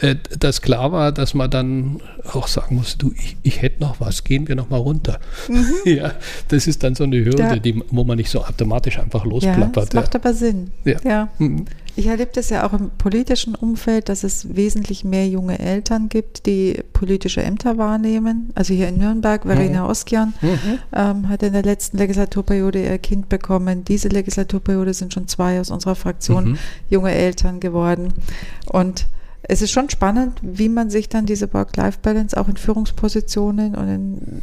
Speaker 1: äh, dass klar war, dass man dann auch sagen muss, du, ich, ich hätte noch was, gehen wir noch mal runter. Mhm. *laughs* ja, das ist dann so eine Hürde, die, wo man nicht so automatisch einfach losplappert. Ja,
Speaker 2: das macht aber Sinn. Ja. Mhm. Ich erlebe das ja auch im politischen Umfeld, dass es wesentlich mehr junge Eltern gibt, die politische Ämter wahrnehmen. Also hier in Nürnberg, Verena mhm. Oskian mhm. ähm, hat in der letzten Legislaturperiode ihr Kind bekommen. Diese Legislaturperiode sind schon zwei aus unserer Fraktion mhm. junge Eltern geworden. Und es ist schon spannend, wie man sich dann diese Work-Life-Balance auch in Führungspositionen und in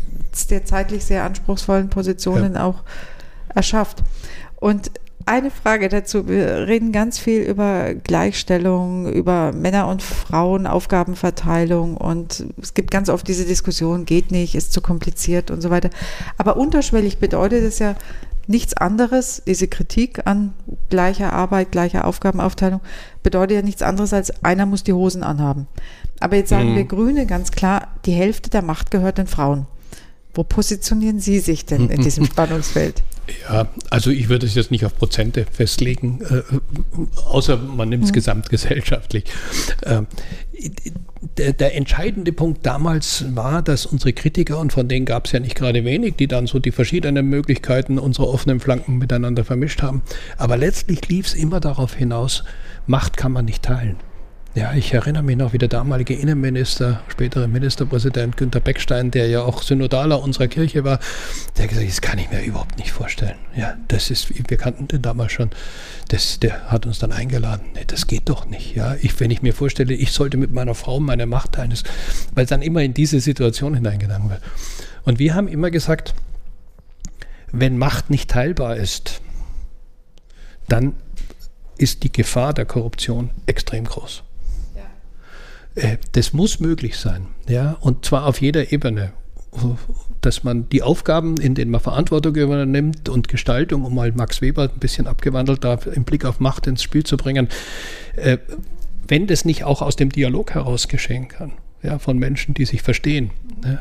Speaker 2: der zeitlich sehr anspruchsvollen Positionen ja. auch erschafft. Und eine Frage dazu. Wir reden ganz viel über Gleichstellung, über Männer und Frauen, Aufgabenverteilung und es gibt ganz oft diese Diskussion, geht nicht, ist zu kompliziert und so weiter. Aber unterschwellig bedeutet es ja nichts anderes, diese Kritik an gleicher Arbeit, gleicher Aufgabenaufteilung, bedeutet ja nichts anderes als einer muss die Hosen anhaben. Aber jetzt sagen mhm. wir Grüne ganz klar, die Hälfte der Macht gehört den Frauen. Wo positionieren Sie sich denn in diesem *laughs* Spannungsfeld?
Speaker 1: Ja, also ich würde es jetzt nicht auf Prozente festlegen, äh, außer man nimmt es mhm. gesamtgesellschaftlich. Äh, der, der, entscheidende Punkt damals war, dass unsere Kritiker, und von denen gab es ja nicht gerade wenig, die dann so die verschiedenen Möglichkeiten unserer offenen Flanken miteinander vermischt haben, aber letztlich lief es immer darauf hinaus, Macht kann man nicht teilen. Ja, ich erinnere mich noch, wie der damalige Innenminister, spätere Ministerpräsident Günter Beckstein, der ja auch Synodaler unserer Kirche war, der gesagt hat, das kann ich mir überhaupt nicht vorstellen. Ja, das ist, wir kannten den damals schon, das, der hat uns dann eingeladen. Nee, das geht doch nicht. Ja, ich, wenn ich mir vorstelle, ich sollte mit meiner Frau meine Macht teilen, weil dann immer in diese Situation hineingegangen wird. Und wir haben immer gesagt, wenn Macht nicht teilbar ist, dann ist die Gefahr der Korruption extrem groß. Äh, das muss möglich sein, ja, und zwar auf jeder Ebene. Dass man die Aufgaben, in denen man Verantwortung übernimmt und Gestaltung, um mal Max Weber ein bisschen abgewandelt da im Blick auf Macht ins Spiel zu bringen, äh, wenn das nicht auch aus dem Dialog heraus geschehen kann, ja, von Menschen, die sich verstehen, ja,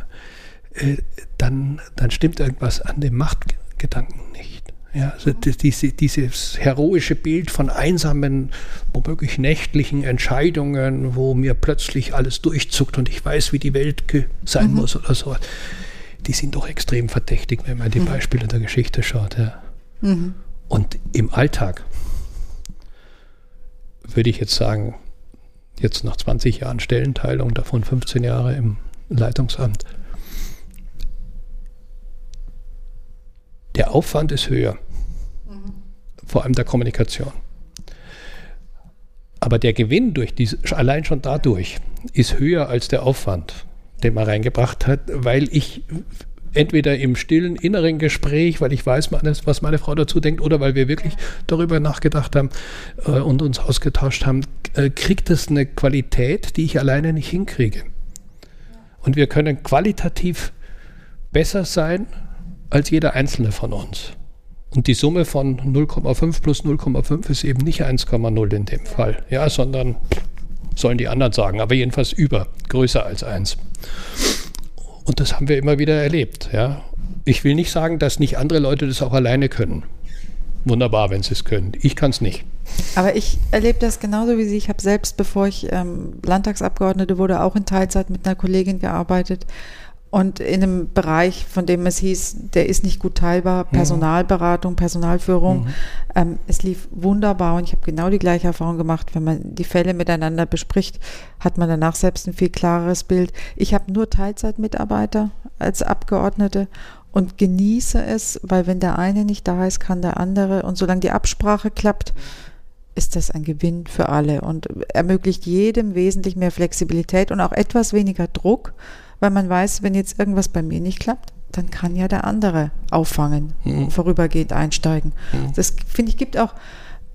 Speaker 1: äh, dann, dann stimmt irgendwas an dem Machtgedanken nicht. Ja, also diese, dieses heroische Bild von einsamen, womöglich nächtlichen Entscheidungen, wo mir plötzlich alles durchzuckt und ich weiß, wie die Welt sein mhm. muss oder so, die sind doch extrem verdächtig, wenn man die mhm. Beispiele der Geschichte schaut. Ja. Mhm. Und im Alltag würde ich jetzt sagen, jetzt nach 20 Jahren Stellenteilung, davon 15 Jahre im Leitungsamt, der Aufwand ist höher, mhm. vor allem der Kommunikation. Aber der Gewinn durch diese, allein schon dadurch ist höher als der Aufwand, den man reingebracht hat, weil ich entweder im stillen inneren Gespräch, weil ich weiß, was meine Frau dazu denkt, oder weil wir wirklich darüber nachgedacht haben äh, und uns ausgetauscht haben, äh, kriegt es eine Qualität, die ich alleine nicht hinkriege. Und wir können qualitativ besser sein als jeder einzelne von uns. Und die Summe von 0,5 plus 0,5 ist eben nicht 1,0 in dem Fall, ja, sondern sollen die anderen sagen, aber jedenfalls über, größer als 1. Und das haben wir immer wieder erlebt. Ja. Ich will nicht sagen, dass nicht andere Leute das auch alleine können. Wunderbar, wenn sie es können. Ich kann es nicht.
Speaker 2: Aber ich erlebe das genauso wie Sie. Ich habe selbst, bevor ich ähm, Landtagsabgeordnete wurde, auch in Teilzeit mit einer Kollegin gearbeitet und in einem Bereich, von dem es hieß, der ist nicht gut teilbar, mhm. Personalberatung, Personalführung. Mhm. Ähm, es lief wunderbar und ich habe genau die gleiche Erfahrung gemacht. Wenn man die Fälle miteinander bespricht, hat man danach selbst ein viel klareres Bild. Ich habe nur Teilzeitmitarbeiter als Abgeordnete und genieße es, weil wenn der eine nicht da ist, kann der andere. Und solange die Absprache klappt, ist das ein Gewinn für alle und ermöglicht jedem wesentlich mehr Flexibilität und auch etwas weniger Druck weil man weiß, wenn jetzt irgendwas bei mir nicht klappt, dann kann ja der andere auffangen, mhm. vorübergehend einsteigen. Mhm. Das finde ich gibt auch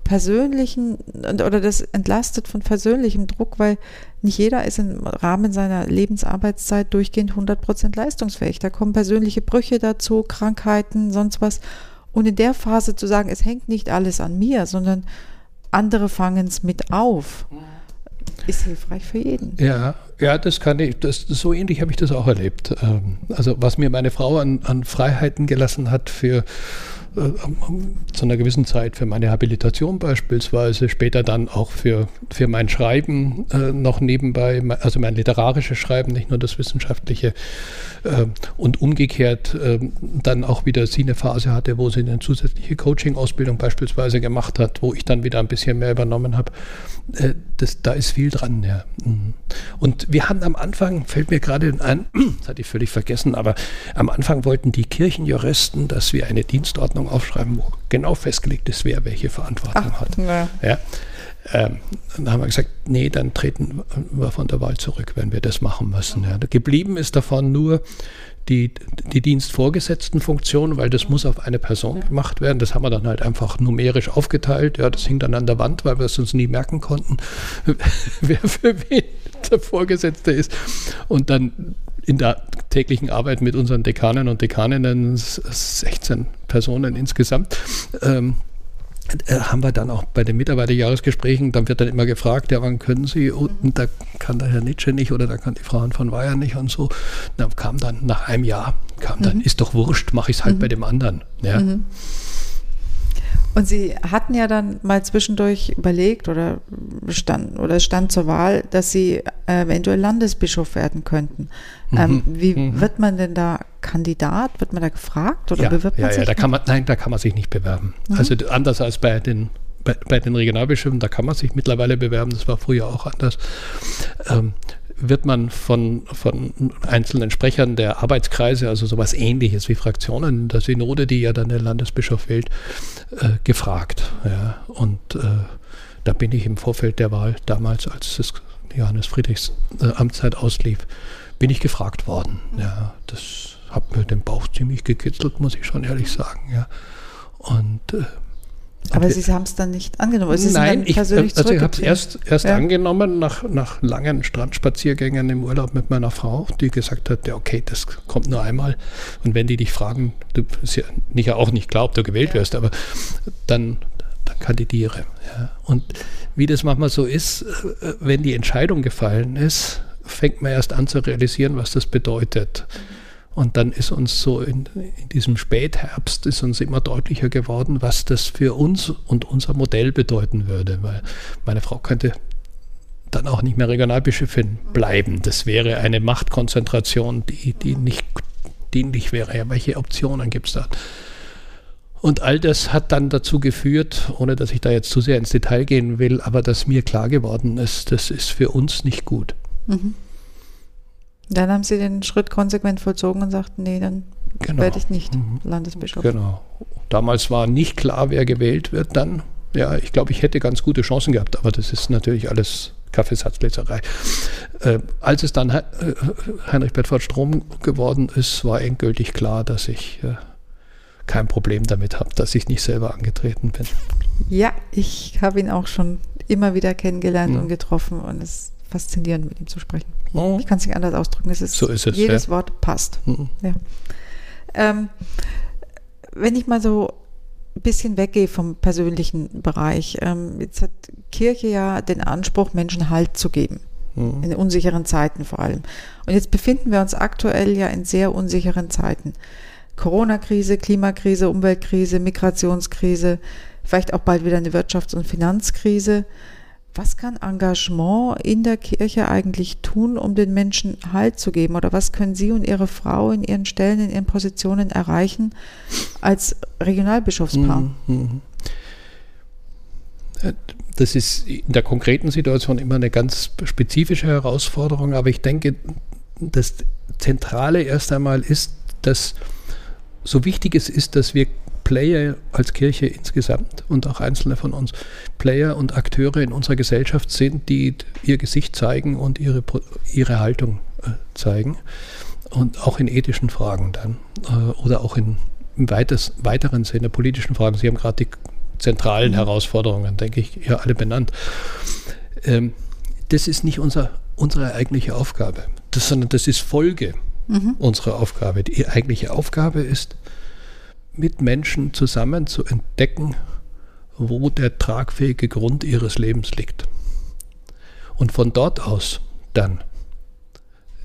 Speaker 2: persönlichen oder das entlastet von persönlichem Druck, weil nicht jeder ist im Rahmen seiner Lebensarbeitszeit durchgehend 100% leistungsfähig. Da kommen persönliche Brüche dazu, Krankheiten, sonst was. Und in der Phase zu sagen, es hängt nicht alles an mir, sondern andere fangen es mit auf. Mhm ist hilfreich für jeden.
Speaker 1: Ja, ja, das kann ich, das, so ähnlich habe ich das auch erlebt. Ähm, also was mir meine Frau an, an Freiheiten gelassen hat für äh, zu einer gewissen Zeit für meine Habilitation beispielsweise, später dann auch für, für mein Schreiben äh, noch nebenbei, also mein literarisches Schreiben, nicht nur das wissenschaftliche. Äh, und umgekehrt äh, dann auch wieder sie eine Phase hatte, wo sie eine zusätzliche Coaching-Ausbildung beispielsweise gemacht hat, wo ich dann wieder ein bisschen mehr übernommen habe. Äh, das, da ist viel dran, ja. Mhm. Und wir hatten am Anfang, fällt mir gerade ein, *clears throat* das hatte ich völlig vergessen, aber am Anfang wollten die Kirchenjuristen, dass wir eine Dienstordnung aufschreiben, wo genau festgelegt ist, wer welche Verantwortung Ach, hat. Ja. ja. Ähm, dann haben wir gesagt, nee, dann treten wir von der Wahl zurück, wenn wir das machen müssen. Ja. Geblieben ist davon nur die, die Dienstvorgesetztenfunktion, weil das muss auf eine Person gemacht werden. Das haben wir dann halt einfach numerisch aufgeteilt. Ja, das hing dann an der Wand, weil wir es uns nie merken konnten, *laughs* wer für wen der Vorgesetzte ist. Und dann in der täglichen Arbeit mit unseren Dekanen und Dekaninnen, 16 Personen insgesamt, ähm, äh, haben wir dann auch bei den Mitarbeiterjahresgesprächen, dann wird dann immer gefragt, ja, wann können Sie? Und da kann der Herr Nitsche nicht oder da kann die Frau von Weyer nicht und so. Dann kam dann nach einem Jahr, kam dann, mhm. ist doch wurscht, mache ich es halt mhm. bei dem anderen. Ja. Mhm.
Speaker 2: Und Sie hatten ja dann mal zwischendurch überlegt oder stand, oder stand zur Wahl, dass Sie äh, eventuell Landesbischof werden könnten. Ähm, mhm. Wie mhm. wird man denn da Kandidat? Wird man da gefragt oder
Speaker 1: ja,
Speaker 2: bewirbt
Speaker 1: man
Speaker 2: ja, sich?
Speaker 1: Ja, da kann man, nein, da kann man sich nicht bewerben. Mhm. Also anders als bei den bei, bei, den Regionalbischöfen, da kann man sich mittlerweile bewerben, das war früher auch anders. Ähm, wird man von, von einzelnen Sprechern der Arbeitskreise, also sowas ähnliches wie Fraktionen der Synode, die ja dann der Landesbischof wählt, äh, gefragt. Ja. Und äh, da bin ich im Vorfeld der Wahl damals, als das Johannes Friedrichs äh, Amtszeit auslief, bin ich gefragt worden. Ja. Das hat mir den Bauch ziemlich gekitzelt, muss ich schon ehrlich sagen. Ja. Und
Speaker 2: aber Sie haben es dann nicht angenommen?
Speaker 1: Sie Nein, ich, also ich habe es erst, erst ja. angenommen nach, nach langen Strandspaziergängen im Urlaub mit meiner Frau, die gesagt hat, ja okay, das kommt nur einmal. Und wenn die dich fragen, du ist ja nicht, auch nicht glaubt, du gewählt ja. wirst, aber dann, dann kandidiere. Ja. Und wie das manchmal so ist, äh, wenn die Entscheidung gefallen ist, fängt man erst an zu realisieren, was das bedeutet. Mhm. Und dann ist uns so in, in, diesem Spätherbst ist uns immer deutlicher geworden, was das für uns und unser Modell bedeuten würde. Weil meine Frau könnte dann auch nicht mehr Regionalbischöfin bleiben. Das wäre eine Machtkonzentration, die, die nicht dienlich wäre. Ja, welche Optionen gibt es da? Und all das hat dann dazu geführt, ohne dass ich da jetzt zu sehr ins Detail gehen will, aber dass mir klar geworden ist, das ist für uns nicht gut. Mhm.
Speaker 2: Dann haben Sie den Schritt konsequent vollzogen und sagten, nee, dann genau. werde ich nicht mhm. Landesbischof.
Speaker 1: Genau. Damals war nicht klar, wer gewählt wird dann. Ja, ich glaube, ich hätte ganz gute Chancen gehabt, aber das ist natürlich alles Kaffeesatzleserei. Äh, als es dann äh, Heinrich Bedford Strom geworden ist, war endgültig klar, dass ich äh, kein Problem damit habe, dass ich nicht selber angetreten bin.
Speaker 2: Ja, ich habe ihn auch schon immer wieder kennengelernt mhm. und getroffen und es faszinierend, mit ihm zu sprechen. Oh. Ich kann es nicht anders ausdrücken. Es ist, so ist es, jedes ja. Wort passt. Mhm. Ja. Ähm, wenn ich mal so ein bisschen weggehe vom persönlichen Bereich, ähm, jetzt hat Kirche ja den Anspruch, Menschen Halt zu geben. Mhm. In unsicheren Zeiten vor allem. Und jetzt befinden wir uns aktuell ja in sehr unsicheren Zeiten. Corona-Krise, Klimakrise, Umweltkrise, Migrationskrise, vielleicht auch bald wieder eine Wirtschafts- und Finanzkrise. Was kann Engagement in der Kirche eigentlich tun, um den Menschen Halt zu geben? Oder was können Sie und Ihre Frau in Ihren Stellen, in Ihren Positionen erreichen als Regionalbischofspaar? Mhm, mhm.
Speaker 1: Das ist in der konkreten Situation immer eine ganz spezifische Herausforderung, aber ich denke, das Zentrale erst einmal ist, dass so wichtig es ist, dass wir Player als Kirche insgesamt und auch einzelne von uns Player und Akteure in unserer Gesellschaft sind, die ihr Gesicht zeigen und ihre, ihre Haltung äh, zeigen. Und auch in ethischen Fragen dann äh, oder auch in, im weiters, weiteren Sinne politischen Fragen. Sie haben gerade die zentralen mhm. Herausforderungen, denke ich, ja alle benannt. Ähm, das ist nicht unser, unsere eigentliche Aufgabe, das, sondern das ist Folge mhm. unserer Aufgabe. Die eigentliche Aufgabe ist, mit Menschen zusammen zu entdecken, wo der tragfähige Grund ihres Lebens liegt. Und von dort aus dann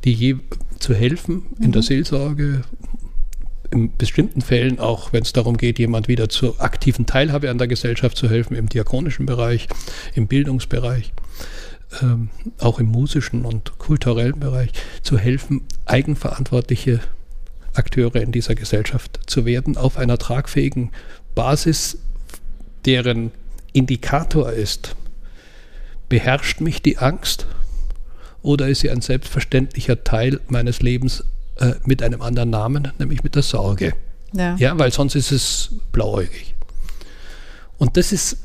Speaker 1: die je, zu helfen in der mhm. Seelsorge, in bestimmten Fällen auch, wenn es darum geht, jemand wieder zur aktiven Teilhabe an der Gesellschaft zu helfen, im diakonischen Bereich, im Bildungsbereich, ähm, auch im musischen und kulturellen Bereich, zu helfen, eigenverantwortliche Akteure in dieser Gesellschaft zu werden, auf einer tragfähigen Basis, deren Indikator ist, beherrscht mich die Angst oder ist sie ein selbstverständlicher Teil meines Lebens äh, mit einem anderen Namen, nämlich mit der Sorge. Ja. ja, weil sonst ist es blauäugig. Und das ist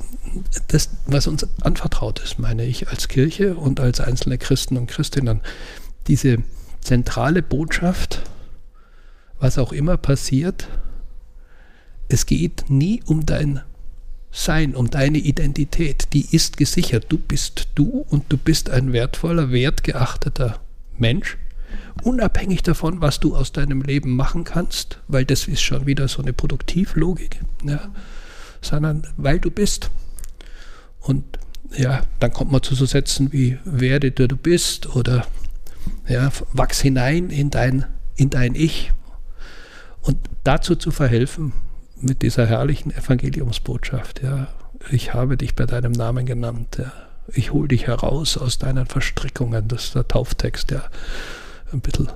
Speaker 1: das, was uns anvertraut ist, meine ich, als Kirche und als einzelne Christen und Christinnen. Diese zentrale Botschaft, was auch immer passiert, es geht nie um dein Sein, um deine Identität. Die ist gesichert. Du bist du und du bist ein wertvoller, wertgeachteter Mensch unabhängig davon, was du aus deinem Leben machen kannst, weil das ist schon wieder so eine Produktivlogik, ja, sondern weil du bist. Und ja, dann kommt man zu so Sätzen wie werde der du bist oder ja, wachs hinein in dein, in dein Ich. Und dazu zu verhelfen mit dieser herrlichen Evangeliumsbotschaft, ja, ich habe dich bei deinem Namen genannt, ja, ich hole dich heraus aus deinen Verstrickungen, das ist der Tauftext, ja ein bisschen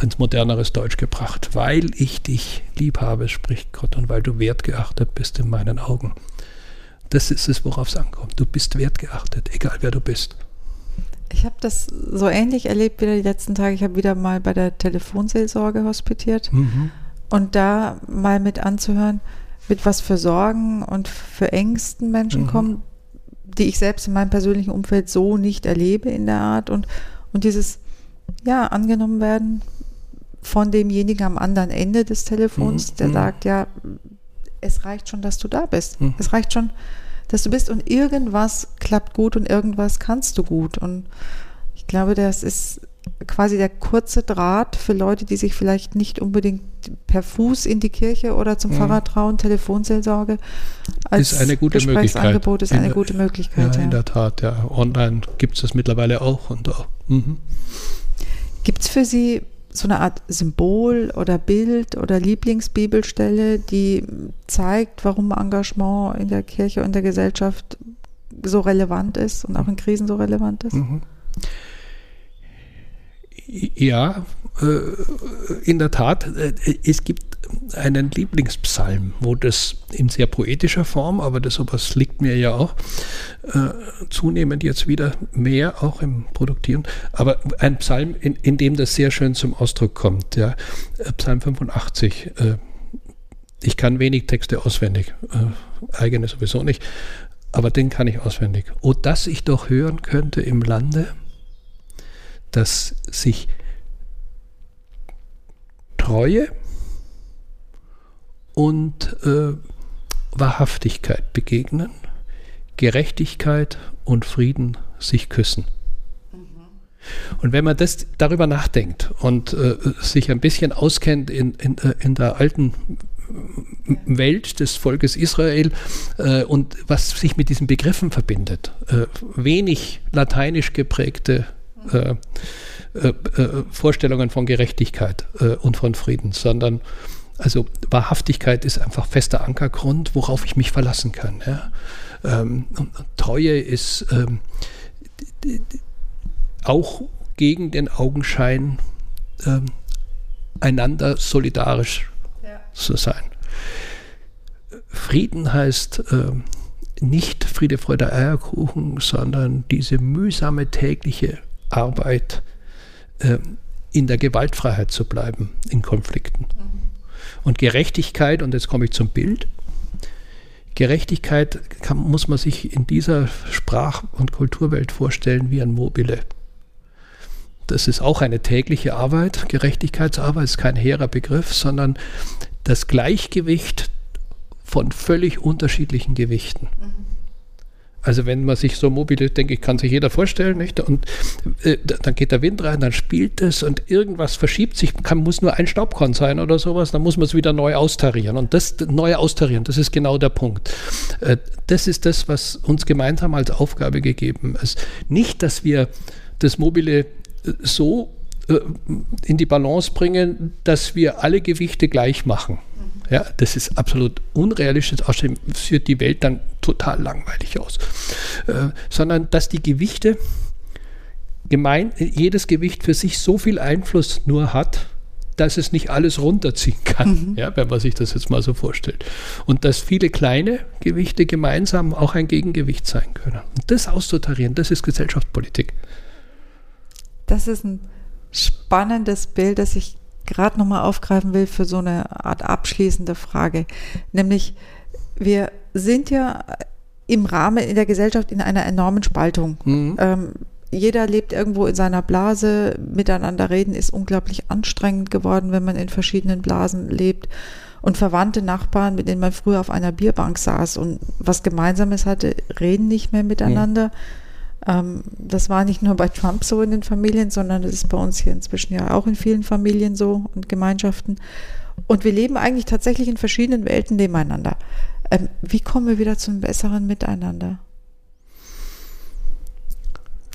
Speaker 1: ins moderneres Deutsch gebracht. Weil ich dich lieb habe, spricht Gott, und weil du wertgeachtet bist in meinen Augen. Das ist es, worauf es ankommt. Du bist wertgeachtet, egal wer du bist.
Speaker 2: Ich habe das so ähnlich erlebt wieder die letzten Tage. Ich habe wieder mal bei der Telefonseelsorge hospitiert mhm. Und da mal mit anzuhören, mit was für Sorgen und für Ängsten Menschen mhm. kommen, die ich selbst in meinem persönlichen Umfeld so nicht erlebe in der Art und, und dieses ja, angenommen werden von demjenigen am anderen Ende des Telefons, mhm. der mhm. sagt, ja, es reicht schon, dass du da bist. Mhm. Es reicht schon, dass du bist und irgendwas klappt gut und irgendwas kannst du gut. Und ich glaube, das ist quasi der kurze Draht für Leute, die sich vielleicht nicht unbedingt per Fuß in die Kirche oder zum mhm. Pfarrer trauen, Telefonseelsorge
Speaker 1: als ist eine gute Möglichkeit.
Speaker 2: ist eine gute Möglichkeit.
Speaker 1: Ja, in der Tat, ja. Online gibt es das mittlerweile auch und auch. Mhm.
Speaker 2: Gibt es für Sie so eine Art Symbol oder Bild oder Lieblingsbibelstelle, die zeigt, warum Engagement in der Kirche und der Gesellschaft so relevant ist und auch in Krisen so relevant ist? Mhm.
Speaker 1: Ja, äh, in der Tat. Äh, es gibt einen Lieblingspsalm, wo das in sehr poetischer Form, aber das sowas liegt mir ja auch äh, zunehmend jetzt wieder mehr auch im Produktiven, aber ein Psalm, in, in dem das sehr schön zum Ausdruck kommt, ja, äh, Psalm 85. Äh, ich kann wenig Texte auswendig, äh, eigene sowieso nicht, aber den kann ich auswendig. Oh, dass ich doch hören könnte im Lande, dass sich Treue, und äh, Wahrhaftigkeit begegnen, Gerechtigkeit und Frieden sich küssen. Und wenn man das darüber nachdenkt und äh, sich ein bisschen auskennt in, in, äh, in der alten Welt des Volkes Israel äh, und was sich mit diesen Begriffen verbindet, äh, wenig lateinisch geprägte äh, äh, Vorstellungen von Gerechtigkeit und von Frieden, sondern also Wahrhaftigkeit ist einfach fester Ankergrund, worauf ich mich verlassen kann. Ja. Ähm, Treue ist ähm, auch gegen den Augenschein ähm, einander solidarisch ja. zu sein. Frieden heißt ähm, nicht Friede, Freude, Eierkuchen, sondern diese mühsame tägliche Arbeit, äh, in der Gewaltfreiheit zu bleiben in Konflikten. Mhm. Und Gerechtigkeit, und jetzt komme ich zum Bild, Gerechtigkeit kann, muss man sich in dieser Sprach- und Kulturwelt vorstellen wie ein Mobile. Das ist auch eine tägliche Arbeit. Gerechtigkeitsarbeit ist kein hehrer Begriff, sondern das Gleichgewicht von völlig unterschiedlichen Gewichten. Mhm. Also wenn man sich so mobil, denke ich, kann sich jeder vorstellen, nicht? Und äh, dann geht der Wind rein, dann spielt es und irgendwas verschiebt sich, kann, muss nur ein Staubkorn sein oder sowas, dann muss man es wieder neu austarieren. Und das neue austarieren, das ist genau der Punkt. Äh, das ist das, was uns gemeinsam als Aufgabe gegeben ist. Nicht, dass wir das Mobile äh, so äh, in die Balance bringen, dass wir alle Gewichte gleich machen. Ja, das ist absolut unrealistisch. Außerdem führt die Welt dann total langweilig aus. Äh, sondern dass die Gewichte gemein, jedes Gewicht für sich so viel Einfluss nur hat, dass es nicht alles runterziehen kann, mhm. ja, wenn man sich das jetzt mal so vorstellt. Und dass viele kleine Gewichte gemeinsam auch ein Gegengewicht sein können. Und das auszutarieren, das ist Gesellschaftspolitik.
Speaker 2: Das ist ein spannendes Bild, das ich gerade nochmal aufgreifen will für so eine Art abschließende Frage. Nämlich, wir sind ja im Rahmen in der Gesellschaft in einer enormen Spaltung. Mhm. Ähm, jeder lebt irgendwo in seiner Blase. Miteinander reden ist unglaublich anstrengend geworden, wenn man in verschiedenen Blasen lebt. Und verwandte Nachbarn, mit denen man früher auf einer Bierbank saß und was Gemeinsames hatte, reden nicht mehr miteinander. Mhm. Das war nicht nur bei Trump so in den Familien, sondern das ist bei uns hier inzwischen ja auch in vielen Familien so und Gemeinschaften. Und wir leben eigentlich tatsächlich in verschiedenen Welten nebeneinander. Ähm, wie kommen wir wieder zum besseren Miteinander?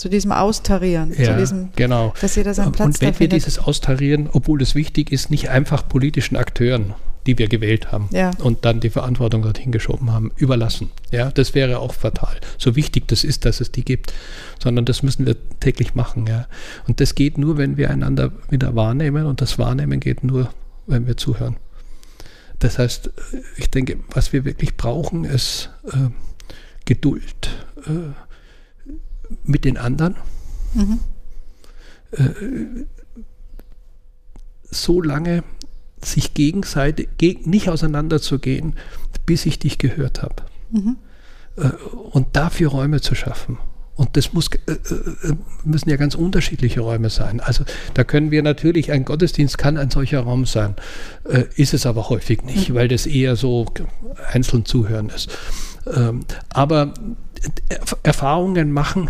Speaker 2: Zu diesem Austarieren,
Speaker 1: ja,
Speaker 2: zu diesem,
Speaker 1: genau.
Speaker 2: dass jeder seinen Platz
Speaker 1: Und wenn wir dieses Austarieren, obwohl es wichtig ist, nicht einfach politischen Akteuren, die wir gewählt haben
Speaker 2: ja.
Speaker 1: und dann die Verantwortung dorthin geschoben haben, überlassen. Ja, das wäre auch fatal. So wichtig das ist, dass es die gibt, sondern das müssen wir täglich machen. Ja. Und das geht nur, wenn wir einander wieder wahrnehmen und das Wahrnehmen geht nur, wenn wir zuhören. Das heißt, ich denke, was wir wirklich brauchen, ist äh, Geduld. Äh, mit den anderen. Mhm. Äh, so lange sich gegenseitig geg nicht auseinanderzugehen, bis ich dich gehört habe. Mhm. Äh, und dafür Räume zu schaffen. Und das muss, äh, äh, müssen ja ganz unterschiedliche Räume sein. Also da können wir natürlich, ein Gottesdienst kann ein solcher Raum sein, äh, ist es aber häufig nicht, mhm. weil das eher so einzeln zuhören ist. Ähm, aber Erfahrungen machen,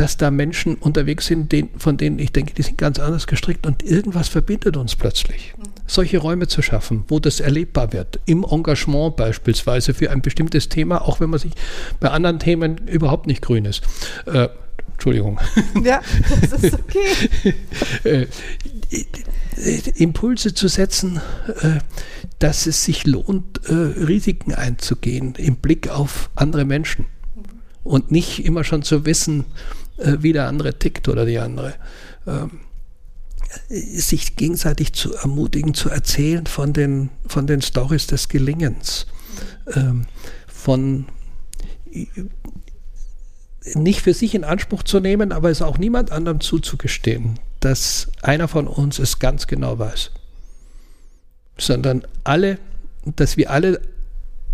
Speaker 1: dass da Menschen unterwegs sind, von denen ich denke, die sind ganz anders gestrickt und irgendwas verbindet uns plötzlich. Solche Räume zu schaffen, wo das erlebbar wird, im Engagement beispielsweise für ein bestimmtes Thema, auch wenn man sich bei anderen Themen überhaupt nicht grün ist. Äh, Entschuldigung. *laughs*
Speaker 2: Ja, das ist okay. *laughs*
Speaker 1: äh, Impulse zu setzen, äh, dass es sich lohnt, äh, Risiken einzugehen im Blick auf andere Menschen und nicht immer schon zu wissen, äh, wie der andere tickt oder die andere. Ähm, sich gegenseitig zu ermutigen, zu erzählen von den, von den Stories des Gelingens, ähm, von nicht für sich in Anspruch zu nehmen, aber es auch niemand anderem zuzugestehen, dass einer von uns es ganz genau weiß, sondern alle, dass wir alle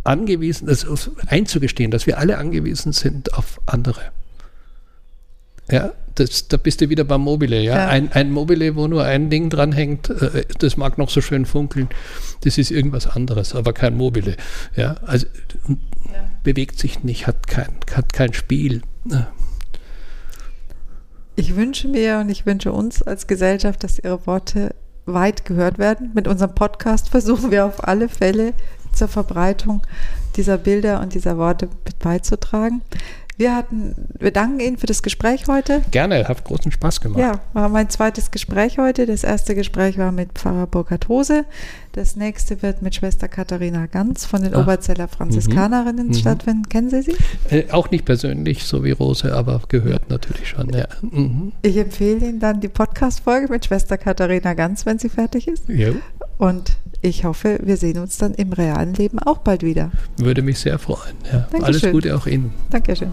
Speaker 1: angewiesen, das einzugestehen, dass wir alle angewiesen sind auf andere. Ja, das, da bist du wieder beim Mobile. Ja? ja. Ein, ein Mobile, wo nur ein Ding dranhängt, äh, das mag noch so schön funkeln, das ist irgendwas anderes, aber kein Mobile. Ja? Also ja. bewegt sich nicht, hat kein, hat kein Spiel.
Speaker 2: Ich wünsche mir und ich wünsche uns als Gesellschaft, dass Ihre Worte weit gehört werden. Mit unserem Podcast versuchen wir auf alle Fälle zur Verbreitung dieser Bilder und dieser Worte beizutragen. Wir hatten, wir danken Ihnen für das Gespräch heute.
Speaker 1: Gerne, hat großen Spaß gemacht.
Speaker 2: Ja, war mein zweites Gespräch heute. Das erste Gespräch war mit Pfarrer Burkhard Hose. Das nächste wird mit Schwester Katharina Ganz von den Ach. Oberzeller Franziskanerinnen mhm. stattfinden. Kennen Sie sie?
Speaker 1: Äh, auch nicht persönlich, so wie Rose, aber gehört natürlich schon. Ja.
Speaker 2: Mhm. Ich empfehle Ihnen dann die Podcast-Folge mit Schwester Katharina Ganz, wenn sie fertig ist. Ja. Und ich hoffe, wir sehen uns dann im realen Leben auch bald wieder.
Speaker 1: Würde mich sehr freuen. Ja. Alles Gute auch Ihnen.
Speaker 2: Dankeschön.